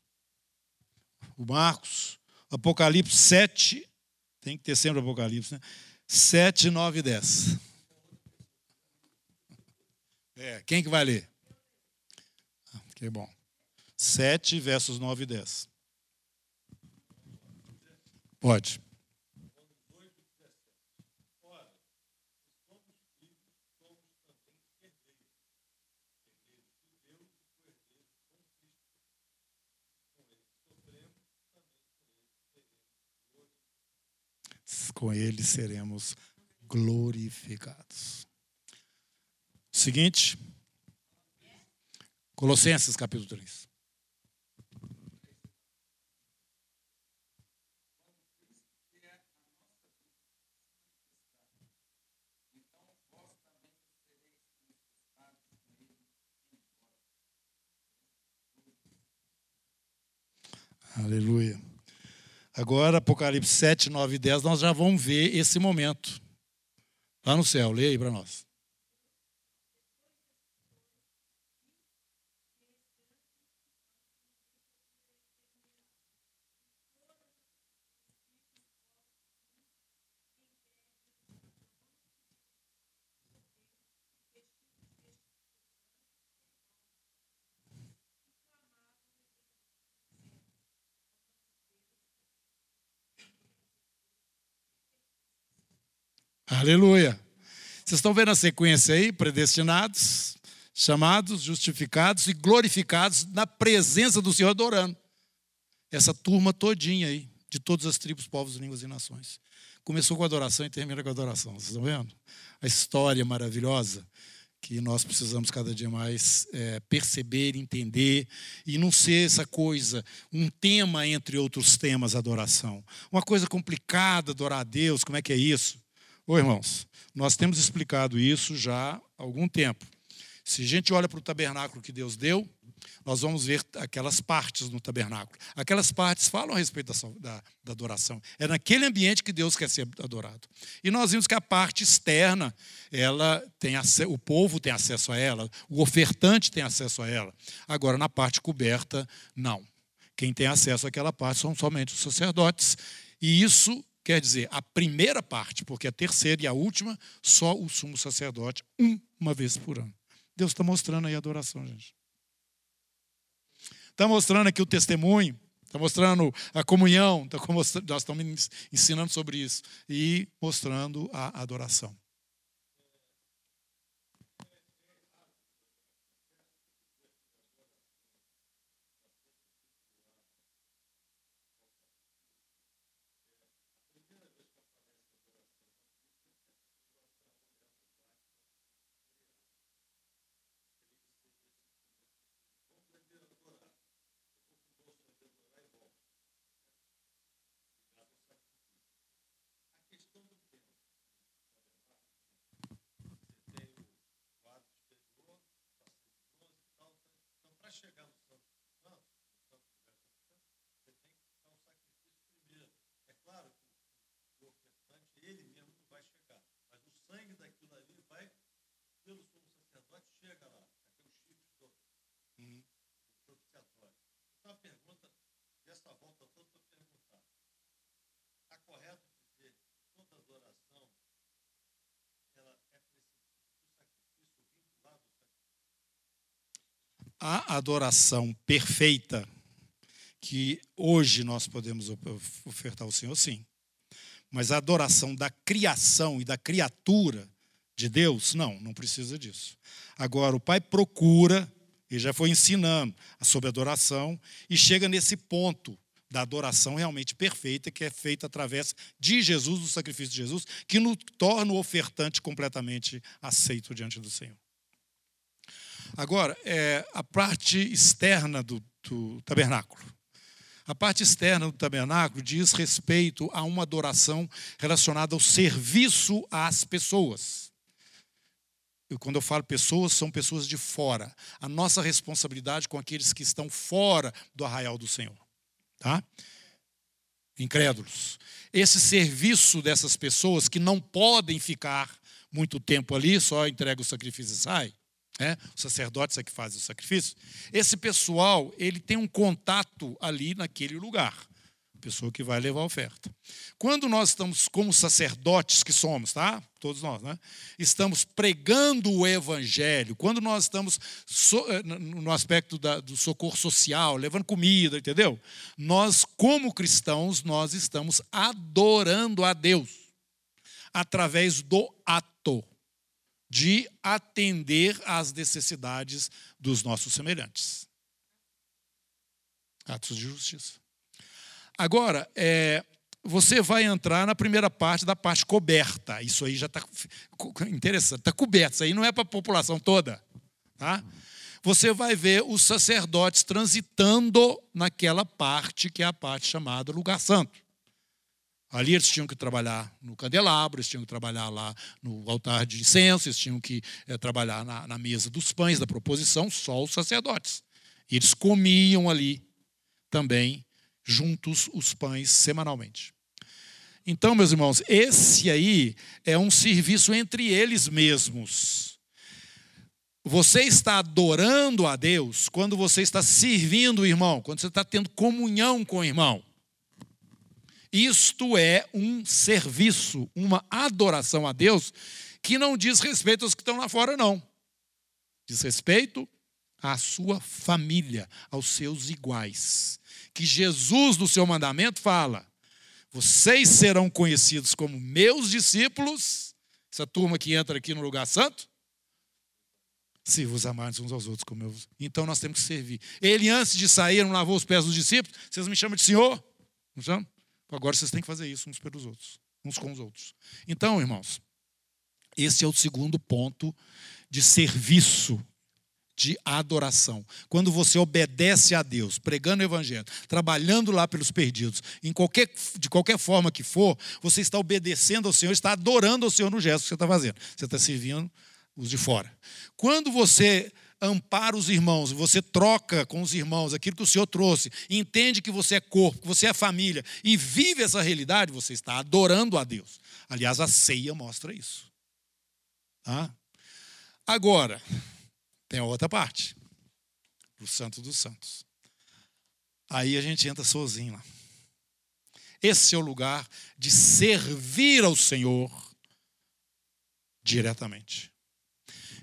O Marcos. Apocalipse 7, tem que ter sempre o Apocalipse, né? 7, 9 e 10. É, quem que vai ler? Ah, que bom. 7 versos 9 e 10. Pode. com ele seremos glorificados. Seguinte, Colossenses capítulo 3. Aleluia. Agora, Apocalipse 7, 9 e 10, nós já vamos ver esse momento. Lá no céu, leia aí para nós. Aleluia. Vocês estão vendo a sequência aí? Predestinados, chamados, justificados e glorificados na presença do Senhor adorando. Essa turma todinha aí, de todas as tribos, povos, línguas e nações. Começou com adoração e termina com adoração. Vocês estão vendo? A história maravilhosa que nós precisamos cada dia mais é, perceber, entender e não ser essa coisa, um tema entre outros temas, adoração. Uma coisa complicada, adorar a Deus, como é que é isso? Ô irmãos, nós temos explicado isso já há algum tempo. Se a gente olha para o tabernáculo que Deus deu, nós vamos ver aquelas partes no tabernáculo. Aquelas partes falam a respeito da, da, adoração. É naquele ambiente que Deus quer ser adorado. E nós vimos que a parte externa, ela tem o povo tem acesso a ela, o ofertante tem acesso a ela. Agora, na parte coberta, não. Quem tem acesso àquela parte são somente os sacerdotes. E isso Quer dizer, a primeira parte, porque a terceira e a última, só o sumo sacerdote, uma vez por ano. Deus está mostrando aí a adoração, gente. Está mostrando aqui o testemunho, está mostrando a comunhão, tá mostrando, nós estamos ensinando sobre isso, e mostrando a adoração. A adoração perfeita que hoje nós podemos ofertar ao Senhor, sim. Mas a adoração da criação e da criatura de Deus, não, não precisa disso. Agora, o Pai procura, e já foi ensinando sobre adoração, e chega nesse ponto da adoração realmente perfeita, que é feita através de Jesus, do sacrifício de Jesus, que nos torna o ofertante completamente aceito diante do Senhor. Agora, é, a parte externa do, do tabernáculo. A parte externa do tabernáculo diz respeito a uma adoração relacionada ao serviço às pessoas. Quando eu falo pessoas, são pessoas de fora. A nossa responsabilidade com aqueles que estão fora do arraial do Senhor. Tá? Incrédulos. Esse serviço dessas pessoas que não podem ficar muito tempo ali, só entrega o sacrifício e sai, né? os sacerdotes é que fazem o sacrifício, esse pessoal ele tem um contato ali naquele lugar, pessoa que vai levar a oferta. Quando nós estamos como sacerdotes que somos, tá? Todos nós, né? Estamos pregando o evangelho. Quando nós estamos eh, no aspecto da, do socorro social, levando comida, entendeu? Nós, como cristãos, nós estamos adorando a Deus através do ato de atender às necessidades dos nossos semelhantes. Atos de justiça. Agora, é, você vai entrar na primeira parte da parte coberta. Isso aí já está interessante, está coberto. Isso aí não é para a população toda. Tá? Você vai ver os sacerdotes transitando naquela parte que é a parte chamada lugar santo. Ali eles tinham que trabalhar no candelabro, eles tinham que trabalhar lá no altar de incenso, eles tinham que é, trabalhar na, na, mesa dos pães da proposição, só os sacerdotes. Eles comiam ali também juntos os pães semanalmente. Então, meus irmãos, esse aí é um serviço entre eles mesmos. Você está adorando a Deus quando você está servindo o irmão, quando você está tendo comunhão com o irmão. Isto é um serviço, uma adoração a Deus que não diz respeito aos que estão lá fora, não. Diz respeito à sua família, aos seus iguais. Que Jesus, no seu mandamento, fala: vocês serão conhecidos como meus discípulos, essa turma que entra aqui no lugar santo, se vos amarem uns aos outros como eu. Então nós temos que servir. Ele, antes de sair, não lavou os pés dos discípulos. Vocês me chamam de Senhor? Não chamam? Agora vocês têm que fazer isso uns pelos outros, uns com os outros. Então, irmãos, esse é o segundo ponto de serviço, de adoração. Quando você obedece a Deus, pregando o Evangelho, trabalhando lá pelos perdidos, em qualquer, de qualquer forma que for, você está obedecendo ao Senhor, está adorando ao Senhor no gesto que você está fazendo. Você está servindo os de fora. Quando você ampara os irmãos, você troca com os irmãos aquilo que o Senhor trouxe, entende que você é corpo, que você é família e vive essa realidade, você está adorando a Deus. Aliás, a ceia mostra isso. Tá? Agora, tem a outra parte, o Santo dos Santos. Aí a gente entra sozinho lá. Esse é o lugar de servir ao Senhor diretamente.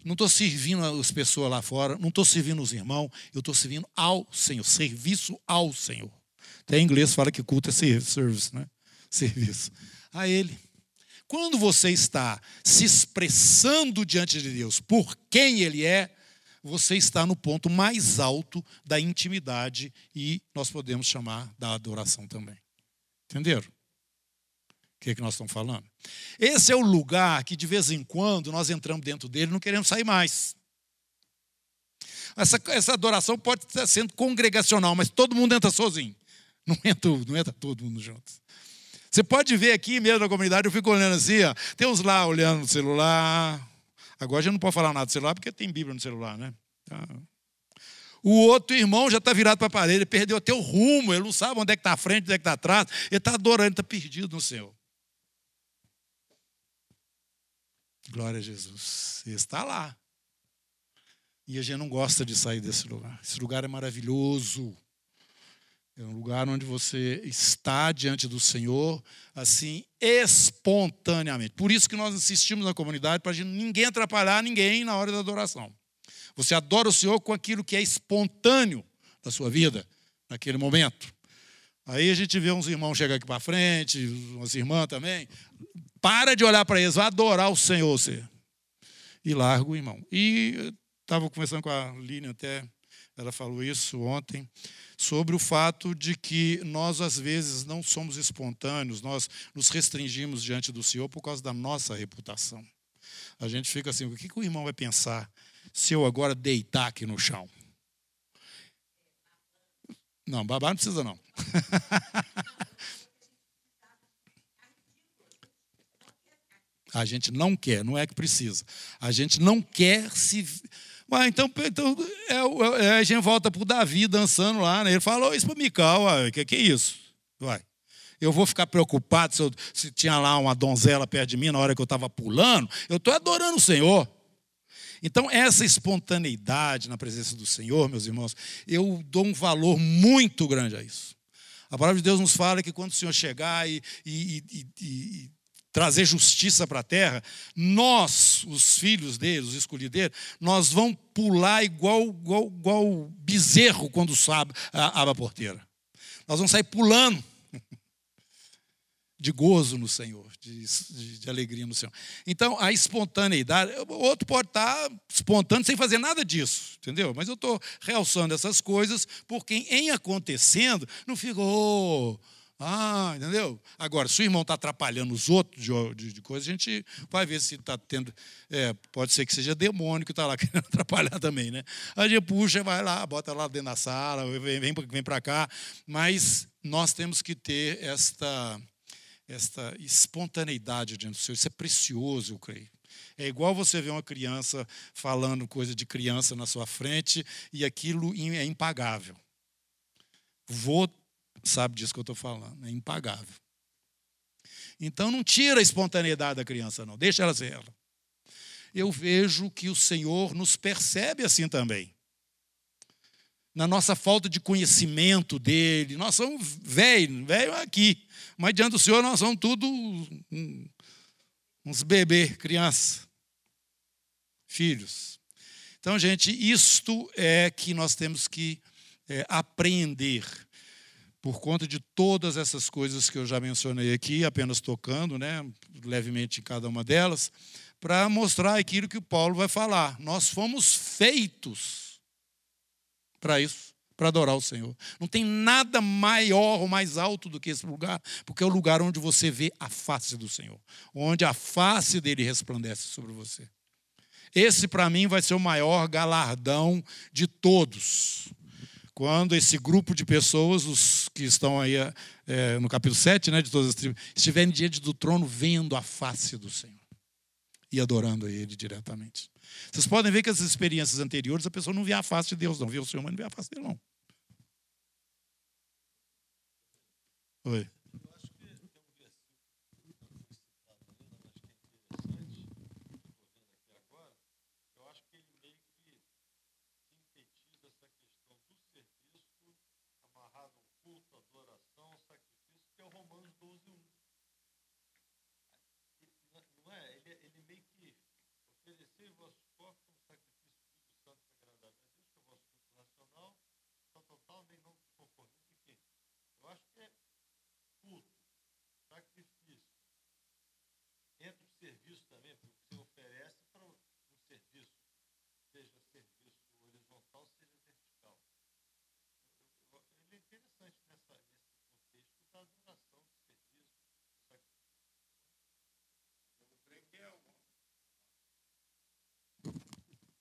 Não estou servindo as pessoas lá fora, não estou servindo os irmãos, eu estou servindo ao Senhor, serviço ao Senhor. Até em inglês fala que culto é service, né? Serviço. A Ele. Quando você está se expressando diante de Deus por quem Ele é, você está no ponto mais alto da intimidade e nós podemos chamar da adoração também. Entenderam? O que, é que nós estamos falando? Esse é o lugar que de vez em quando nós entramos dentro dele e não queremos sair mais. Essa, essa adoração pode estar sendo congregacional, mas todo mundo entra sozinho. Não entra, não entra todo mundo junto. Você pode ver aqui mesmo na comunidade, eu fico olhando assim, ó, tem uns lá olhando no celular. Agora já não pode falar nada do celular porque tem Bíblia no celular, né? Tá. O outro irmão já está virado para a parede, ele perdeu até o rumo, ele não sabe onde é que está a frente, onde é que está atrás, ele está adorando, está perdido no Senhor. Glória a Jesus. Ele está lá. E a gente não gosta de sair desse lugar. Esse lugar é maravilhoso. É um lugar onde você está diante do Senhor, assim, espontaneamente. Por isso que nós insistimos na comunidade, para ninguém atrapalhar ninguém na hora da adoração. Você adora o Senhor com aquilo que é espontâneo da sua vida, naquele momento. Aí a gente vê uns irmãos chegar aqui para frente, umas irmãs também, para de olhar para eles, vai adorar o Senhor, você. E larga o irmão. E estava conversando com a Línia até, ela falou isso ontem, sobre o fato de que nós, às vezes, não somos espontâneos, nós nos restringimos diante do Senhor por causa da nossa reputação. A gente fica assim, o que, que o irmão vai pensar se eu agora deitar aqui no chão? Não, babar não precisa não. A gente não quer, não é que precisa. A gente não quer se. Mas então, então é, é, a gente volta para o Davi dançando lá, né? Ele falou isso para Mical, o que, que é isso? Vai. Eu vou ficar preocupado se, eu, se tinha lá uma donzela perto de mim na hora que eu estava pulando. Eu estou adorando o Senhor. Então, essa espontaneidade na presença do Senhor, meus irmãos, eu dou um valor muito grande a isso. A palavra de Deus nos fala que quando o Senhor chegar e, e, e, e trazer justiça para a terra, nós, os filhos dele, os escolhidos dele, nós vamos pular igual, igual, igual bezerro quando sabe, abre a porteira. Nós vamos sair pulando de gozo no Senhor, de, de, de, alegria no Senhor. Então, a espontaneidade, outro pode estar espontâneo sem fazer nada disso, entendeu? Mas eu estou realçando essas coisas, porque em acontecendo, não fica, oh, ah, entendeu? Agora, se o irmão está atrapalhando os outros de, de, de coisa, a gente vai ver se está tendo. É, pode ser que seja demônio que está lá querendo atrapalhar também, né? A gente puxa, vai lá, bota lá dentro da sala, vem, vem, vem para cá. Mas nós temos que ter esta, esta espontaneidade diante do Senhor. Isso é precioso, eu creio. É igual você ver uma criança falando coisa de criança na sua frente e aquilo é impagável. Vou sabe disso que eu estou falando, é impagável. Então não tira a espontaneidade da criança, não, deixa ela ser ela. Eu vejo que o Senhor nos percebe assim também. Na nossa falta de conhecimento dele, nós somos velho, velho aqui, mas diante do Senhor nós somos tudo uns bebês, crianças, filhos. Então, gente, isto é que nós temos que é, aprender por conta de todas essas coisas que eu já mencionei aqui, apenas tocando, né, levemente em cada uma delas, para mostrar aquilo que o Paulo vai falar. Nós fomos feitos para isso, para adorar o Senhor. Não tem nada maior ou mais alto do que esse lugar, porque é o lugar onde você vê a face do Senhor, onde a face dele resplandece sobre você. Esse, para mim, vai ser o maior galardão de todos quando esse grupo de pessoas, os que estão aí é, no capítulo 7, né, de todas as tribos, estiverem diante do trono vendo a face do Senhor e adorando a Ele diretamente. Vocês podem ver que as experiências anteriores a pessoa não via a face de Deus, não via o Senhor, mas não via a face dele, não. Oi.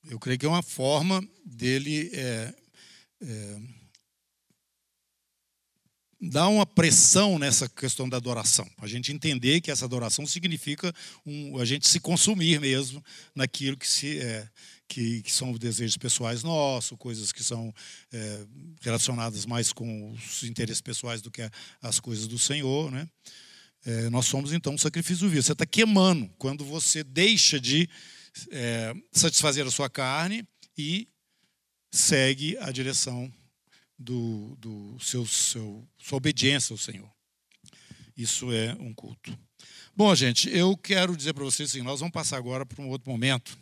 Eu creio que é uma forma dele é, é, dar uma pressão nessa questão da adoração. A gente entender que essa adoração significa um, a gente se consumir mesmo naquilo que, se, é, que, que são desejos pessoais nossos, coisas que são é, relacionadas mais com os interesses pessoais do que as coisas do Senhor. Né? É, nós somos então um sacrifício vivo. Você está queimando quando você deixa de é, satisfazer a sua carne e segue a direção do, do seu, seu, sua obediência ao Senhor. Isso é um culto. Bom, gente, eu quero dizer para vocês assim, nós vamos passar agora para um outro momento.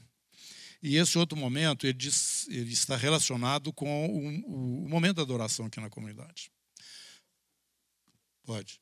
E esse outro momento, ele, diz, ele está relacionado com o, o momento da adoração aqui na comunidade. Pode.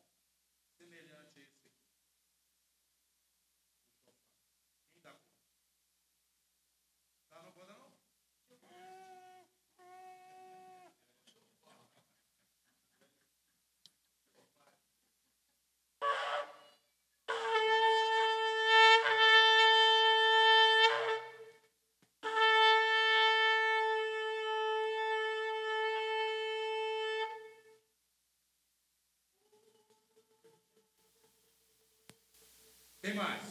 Quem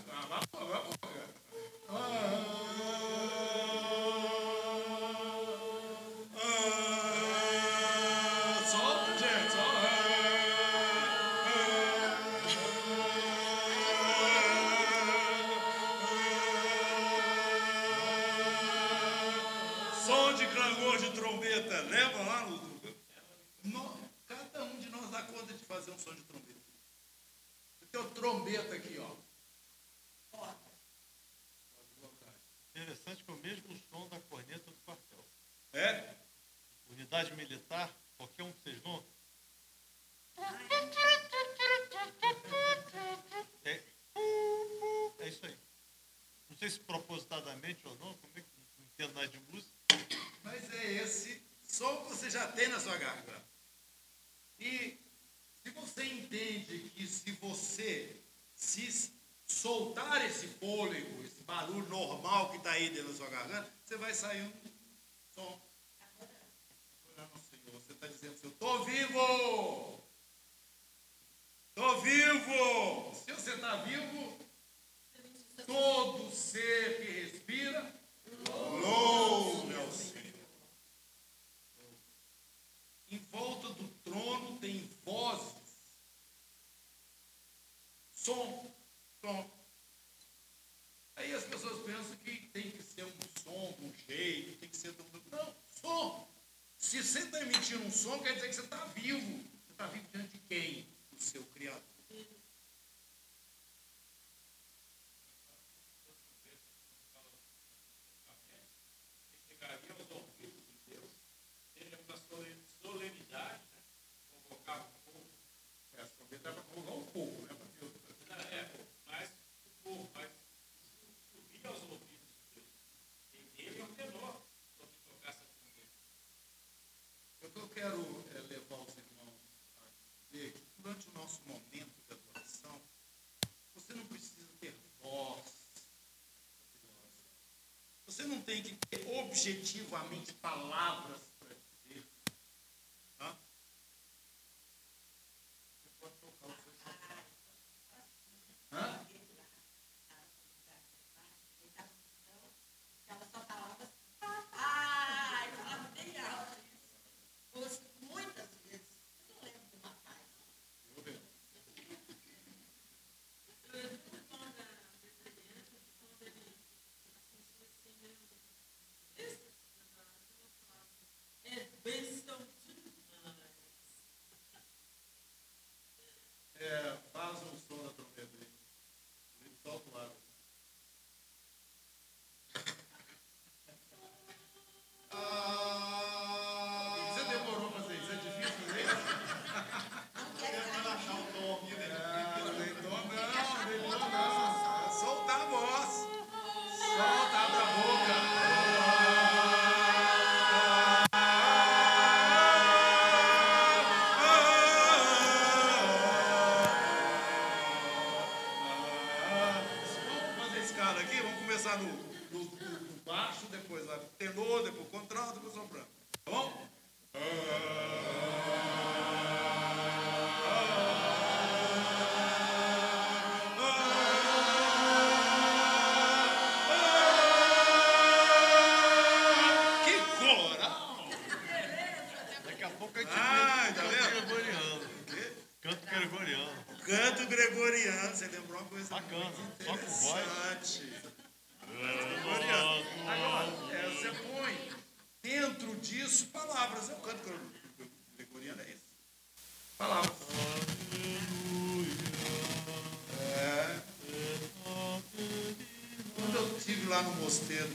você já tem na sua garganta. E se você entende que se você se soltar esse fôlego, esse barulho normal que está aí dentro da sua garganta, você vai sair um som. Senhor. Você está dizendo assim, eu estou vivo! Estou vivo! Se você está vivo, todo ser que respira, louve ao Senhor. Em volta do trono tem vozes. Som, som. Aí as pessoas pensam que tem que ser um som, um jeito, tem que ser. Não, som. Se você está emitindo um som, quer dizer que você está vivo. Você está vivo diante de quem? Do seu Criador. chegaria solenidade, né? convocar o povo. É, Essa é para convocar o povo, né? Para Deus. É, mas o povo, mas se subir aos ouvidos de Deus, quem dele é o menor, quando tocar essa trombeta. O que eu quero é, levar os irmãos a dizer que durante o nosso momento de adoração, você não precisa ter voz. Você não tem que ter objetivamente palavras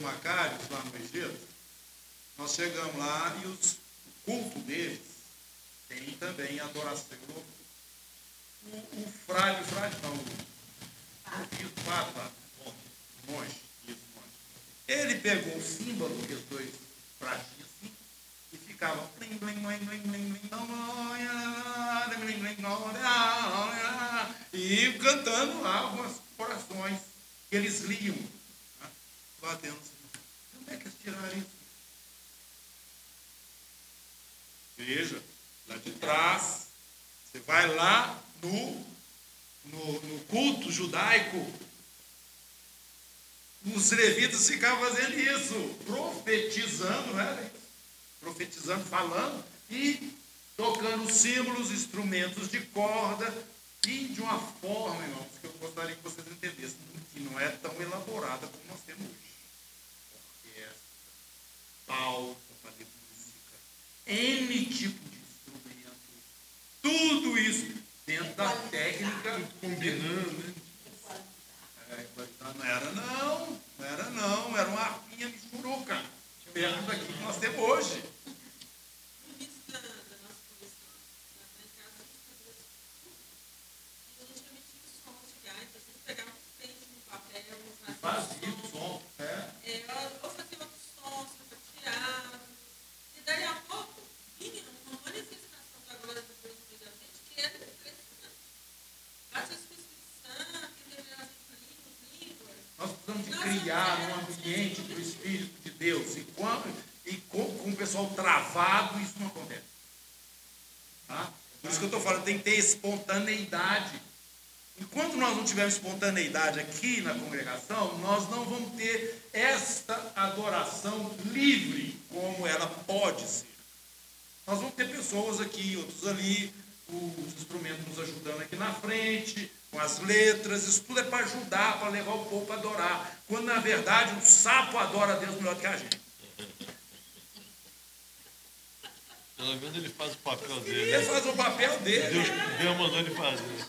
Macários, lá no Egito, nós chegamos lá e os, o culto deles tem também adoração. Levitas ficavam fazendo isso, profetizando, né? Profetizando, falando e tocando símbolos, instrumentos de corda e de uma forma, irmãos, que eu gostaria que vocês entendessem, que não é tão elaborada como nós temos hoje. Orquestra, pauta, fazer música, N tipo de instrumentos, tudo isso dentro da técnica. Combinando, né? É, não era não, não era não, era uma arpinha michuruca, perto daqui que nós temos hoje. No início da, da nossa comissão, lá em casa, a gente fazia isso. E a gente também tinha os sons de gaita, a gente pegava um pente no papel, Fazia os o som, é. É, ou fazia outros sons, sapateado. E daí a pouco vinha uma manifestação da glória de Deus no meio da gente que era impressionante. Às vezes com o Espírito Santo, entendeu? As línguas, línguas. Nós precisamos de criar um ambiente do Espírito de Deus. E, quando, e com, com o pessoal travado, isso não acontece. Tá? Por isso que eu estou falando, tem que ter espontaneidade. Enquanto nós não tivermos espontaneidade aqui na congregação, nós não vamos ter esta adoração livre como ela pode ser. Nós vamos ter pessoas aqui, outros ali, os instrumentos nos ajudando aqui na frente, com as letras, isso tudo é para ajudar, para levar o povo para adorar. Quando na verdade o sapo adora a Deus melhor do que a gente. Pelo menos ele faz o papel dele. Ele faz o papel dele. Deus, Deus mandou ele fazer.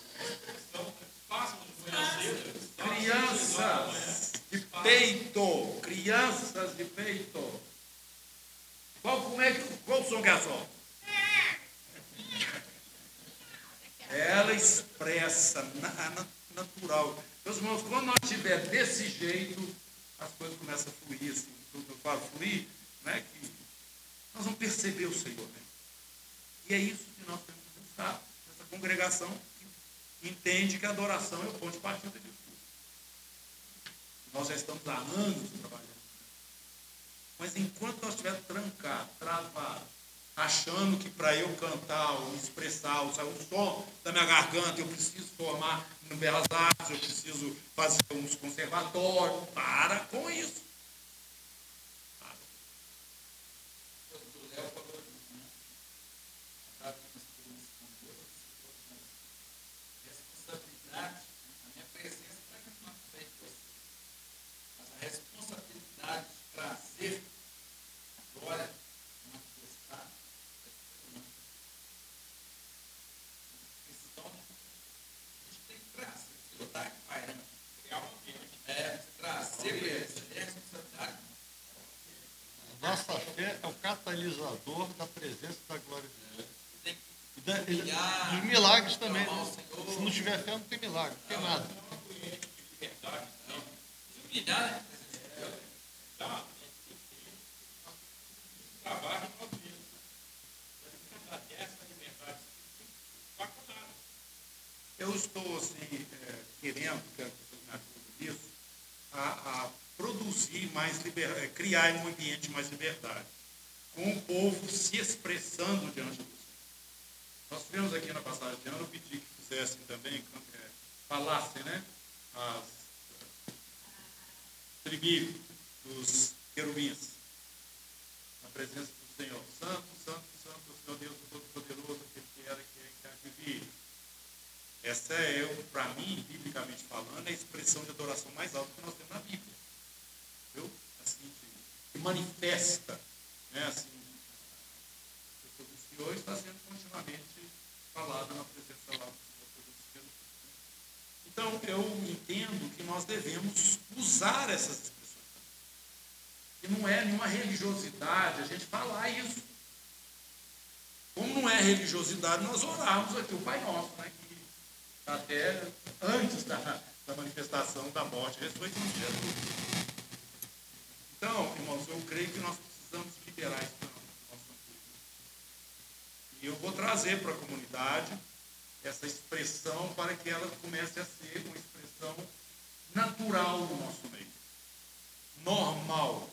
Crianças de peito, crianças de peito. Qual, como é, que- qual o som que é só? Ela expressa, na- na- natural. Meus irmãos, quando nós estiver desse jeito, as coisas começam a fluir, assim, tudo eu falo fluir, né, que nós vamos perceber o Senhor. Né? E é isso que nós temos que buscar, essa congregação que entende que a adoração é o ponto de partida de tudo. Nós já estamos há anos trabalhando. Mas enquanto nós estivermos trancado, travado, achando que para eu cantar ou expressar ou um som da minha garganta, eu preciso formar no Belas Artes, eu preciso fazer uns conservatórios, para com isso. Para. responsabilidade, a minha presença para que não afete você. Mas a responsabilidade de trazer a glória manifestar é diferente. Então, a gente tem que trazer. Se eu estar aqui pairando, criar um ambiente. É, trazer presença, é responsabilidade. Nossa fé é o catalisador da presença da glória de Deus. E da- e dos milagres também. Se não tiver fé, não tem milagre, não tem nada. né? Eu estou assim, é, querendo, quero que vocês me ajudem nisso, a, a produzir mais liberdade, criar um ambiente mais liberdade, com o povo se expressando diante do Senhor. Nós tivemos aqui na passagem de ano, eu pedi que fizessem também, é, falassem, né, as tribi dos querubins, na presença do Senhor. Santo, santo, santo, é o Senhor Deus Todo-Poderoso, que era, que é, que há de vir. Essa é, para mim, biblicamente falando, é a expressão de adoração mais alta que nós temos na Bíblia. Viu? Assim, que, que manifesta, né, assim, isso que hoje está sendo continuamente falado na presença lá do. Então, eu entendo que nós devemos usar essas expressões. E não é nenhuma religiosidade a gente falar isso. Como não é religiosidade, nós orarmos aqui o Pai Nosso, né? Que até antes da, da manifestação da morte e ressurreição de Jesus. Então, irmãos, eu creio que nós precisamos liberar isso para. E eu vou trazer para a comunidade essa expressão para que ela comece a ser uma expressão natural no nosso meio. Normal.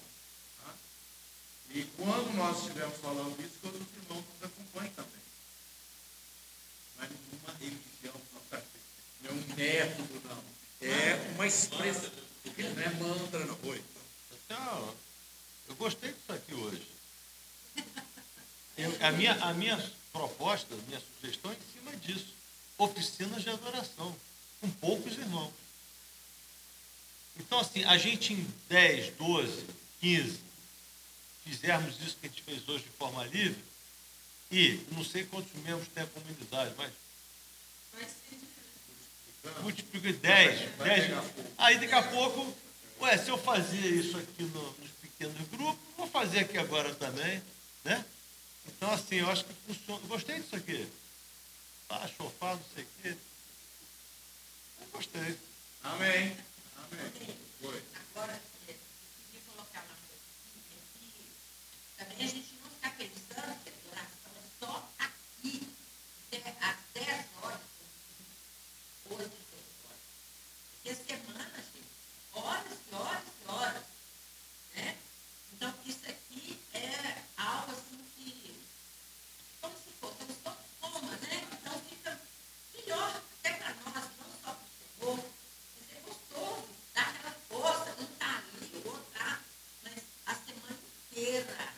tá? E quando nós estivermos falando isso, que outros irmãos nos acompanhem também. Não é nenhuma religião, não é um método, não. É uma expressão. Não é mantra, não. Oi. Então, eu gostei disso aqui hoje. Eu- a, minha, a minha proposta, a minha sugestão é em cima disso. Oficinas de adoração, com poucos irmãos. Então, assim, a gente em 10, 12, 15, fizermos isso que a gente fez hoje de forma livre, e não sei quantos membros tem a comunidade, mas Vai ser multiplica 10, vai 10. pegar fogo. Aí daqui a pouco, ué, se eu fazia isso aqui no- nos pequenos grupos, vou fazer aqui agora também, né? Então, assim, eu acho que funciona. Gostei disso aqui. Ah, chofar, não sei o quê. Eu gostei. Amém. Amém. Oi. Agora, é, eu queria colocar uma coisa aqui, que também a gente não ficar pensando que a oração é só aqui, até às 10 horas, hoje, 10 horas. Porque semana, gente, horas e horas e horas. Né? Então, isso aqui é algo assim que, como se fosse, estamos todos coma, né? Então fica melhor até para nós, não só para o Senhor. Mas é gostoso, dá aquela força, um está ali, o outro está, mas a semana inteira.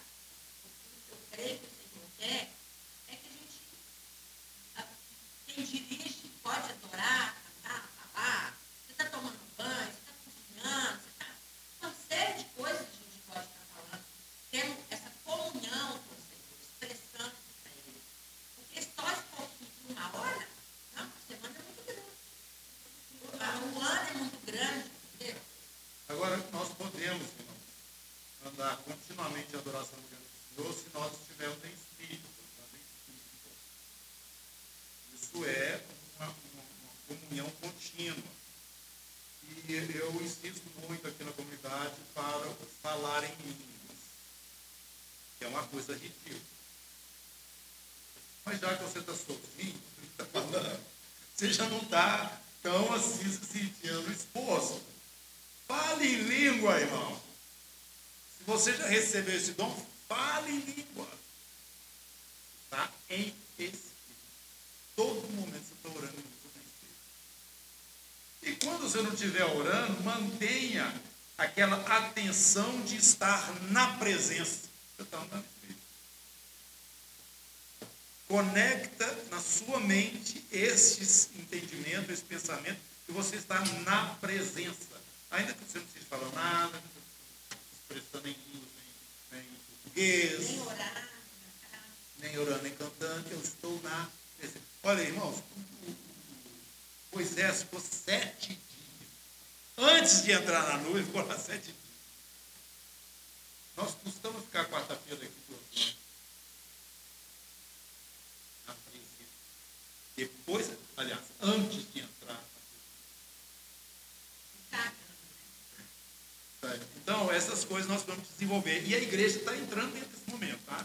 O que eu creio que o Senhor quer é que a gente, a- quem dirige pode adorar, cantar, falar. Você está tomando banho, você está cozinhando, você está. Uma série de coisas a gente pode estar falando. Tendo essa comunhão com o Senhor, expressando para Ele. Porque só esse pouquinho de uma hora, não, a semana é muito grande. O ano é muito grande, entendeu? Agora, nós podemos, irmão, andar continuamente em adoração diante do Senhor se nós estivermos em espírito. andando em espírito. Isso é uma, uma- uma comunhão contínua. E eu insisto muito aqui na comunidade para falar em línguas, que é uma coisa ridícula. Mas já que você está sozinho, está falando, você já não está tão assim se sentindo exposto. Fale em língua, irmão. Se você já recebeu esse dom, fale em língua. Está em espírito. Todo momento você está orando em língua. E quando você não estiver orando, mantenha aquela atenção de estar na presença. Você está andando em espírito. Conecta na sua mente esses entendimentos, esse pensamento, que você está na presença. Ainda que você não esteja falando nada, expressando em nem, nem em português, Nem cantar. nem orando, nem cantando, eu estou na presença. Olha, irmãos, Moisés ficou sete dias. Antes de entrar na nuvem, ficou lá sete dias. Nós costumamos ficar quarta-feira aqui do outro na presença. Depois, aliás, antes de entrar na Ficar, presença. Então, essas coisas nós vamos desenvolver. E a igreja está entrando dentro desse momento, tá?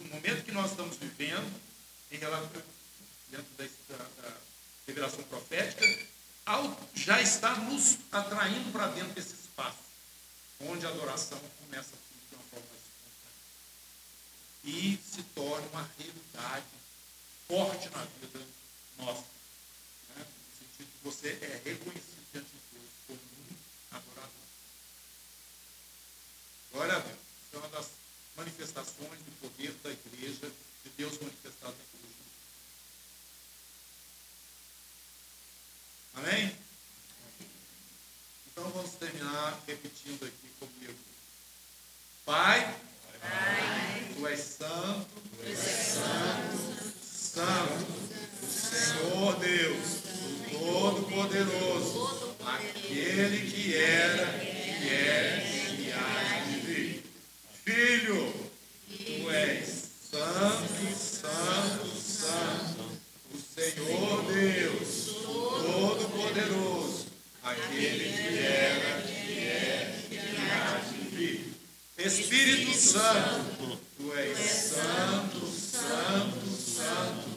No momento que nós estamos vivendo, em relação, dentro da, da- da revelação profética, ao- está nos atraindo para dentro desse espaço, onde a adoração começa a de uma forma espontânea. E se torna uma realidade forte na vida nossa. né? No sentido que você é reconhecido diante de Deus como um adorador. Glória a Deus. Isso é uma das manifestações do poder da igreja, de Deus manifestado na igreja. Amém? Então vamos terminar repetindo aqui comigo. Pai, Tu és santo, santo, o Senhor Deus, o Todo-Poderoso, aquele que era, que é e há de vir. Filho, Tu és santo, santo, santo, o Senhor Deus, Todo-Poderoso, aquele que era, que é que há de vir. Espírito Santo, Tu és santo, santo, santo,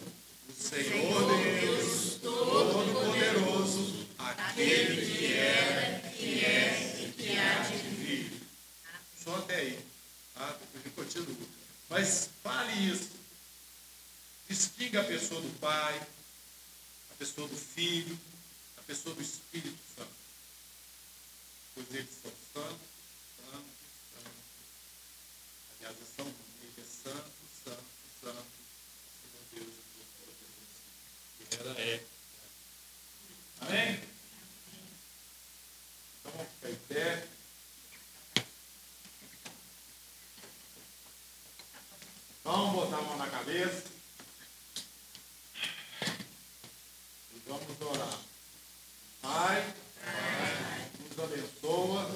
o Senhor Deus, Todo-Poderoso, aquele que era, que é e que há de vir. Só até aí, tá? Eu continuo. Mas fale isso. Distinga a pessoa do Pai, a pessoa do Filho, a pessoa do Espírito Santo. pois eles são santos, santos, santos. Aliás, eles são ele é santo, santo, santo, Senhor Deus e Todo-Poderoso. E era é. Amém? Então vamos ficar em pé. Vamos botar a mão na cabeça. E vamos orar. Pai, abençoa.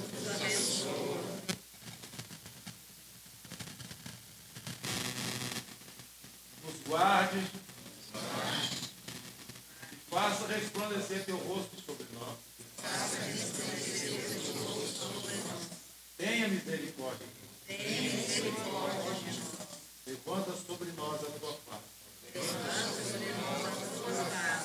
Nos guarde. E faça resplandecer teu rosto sobre nós. Tenha misericórdia. Tenha misericórdia. Levanta sobre nós a tua face. Levanta sobre nós a tua face.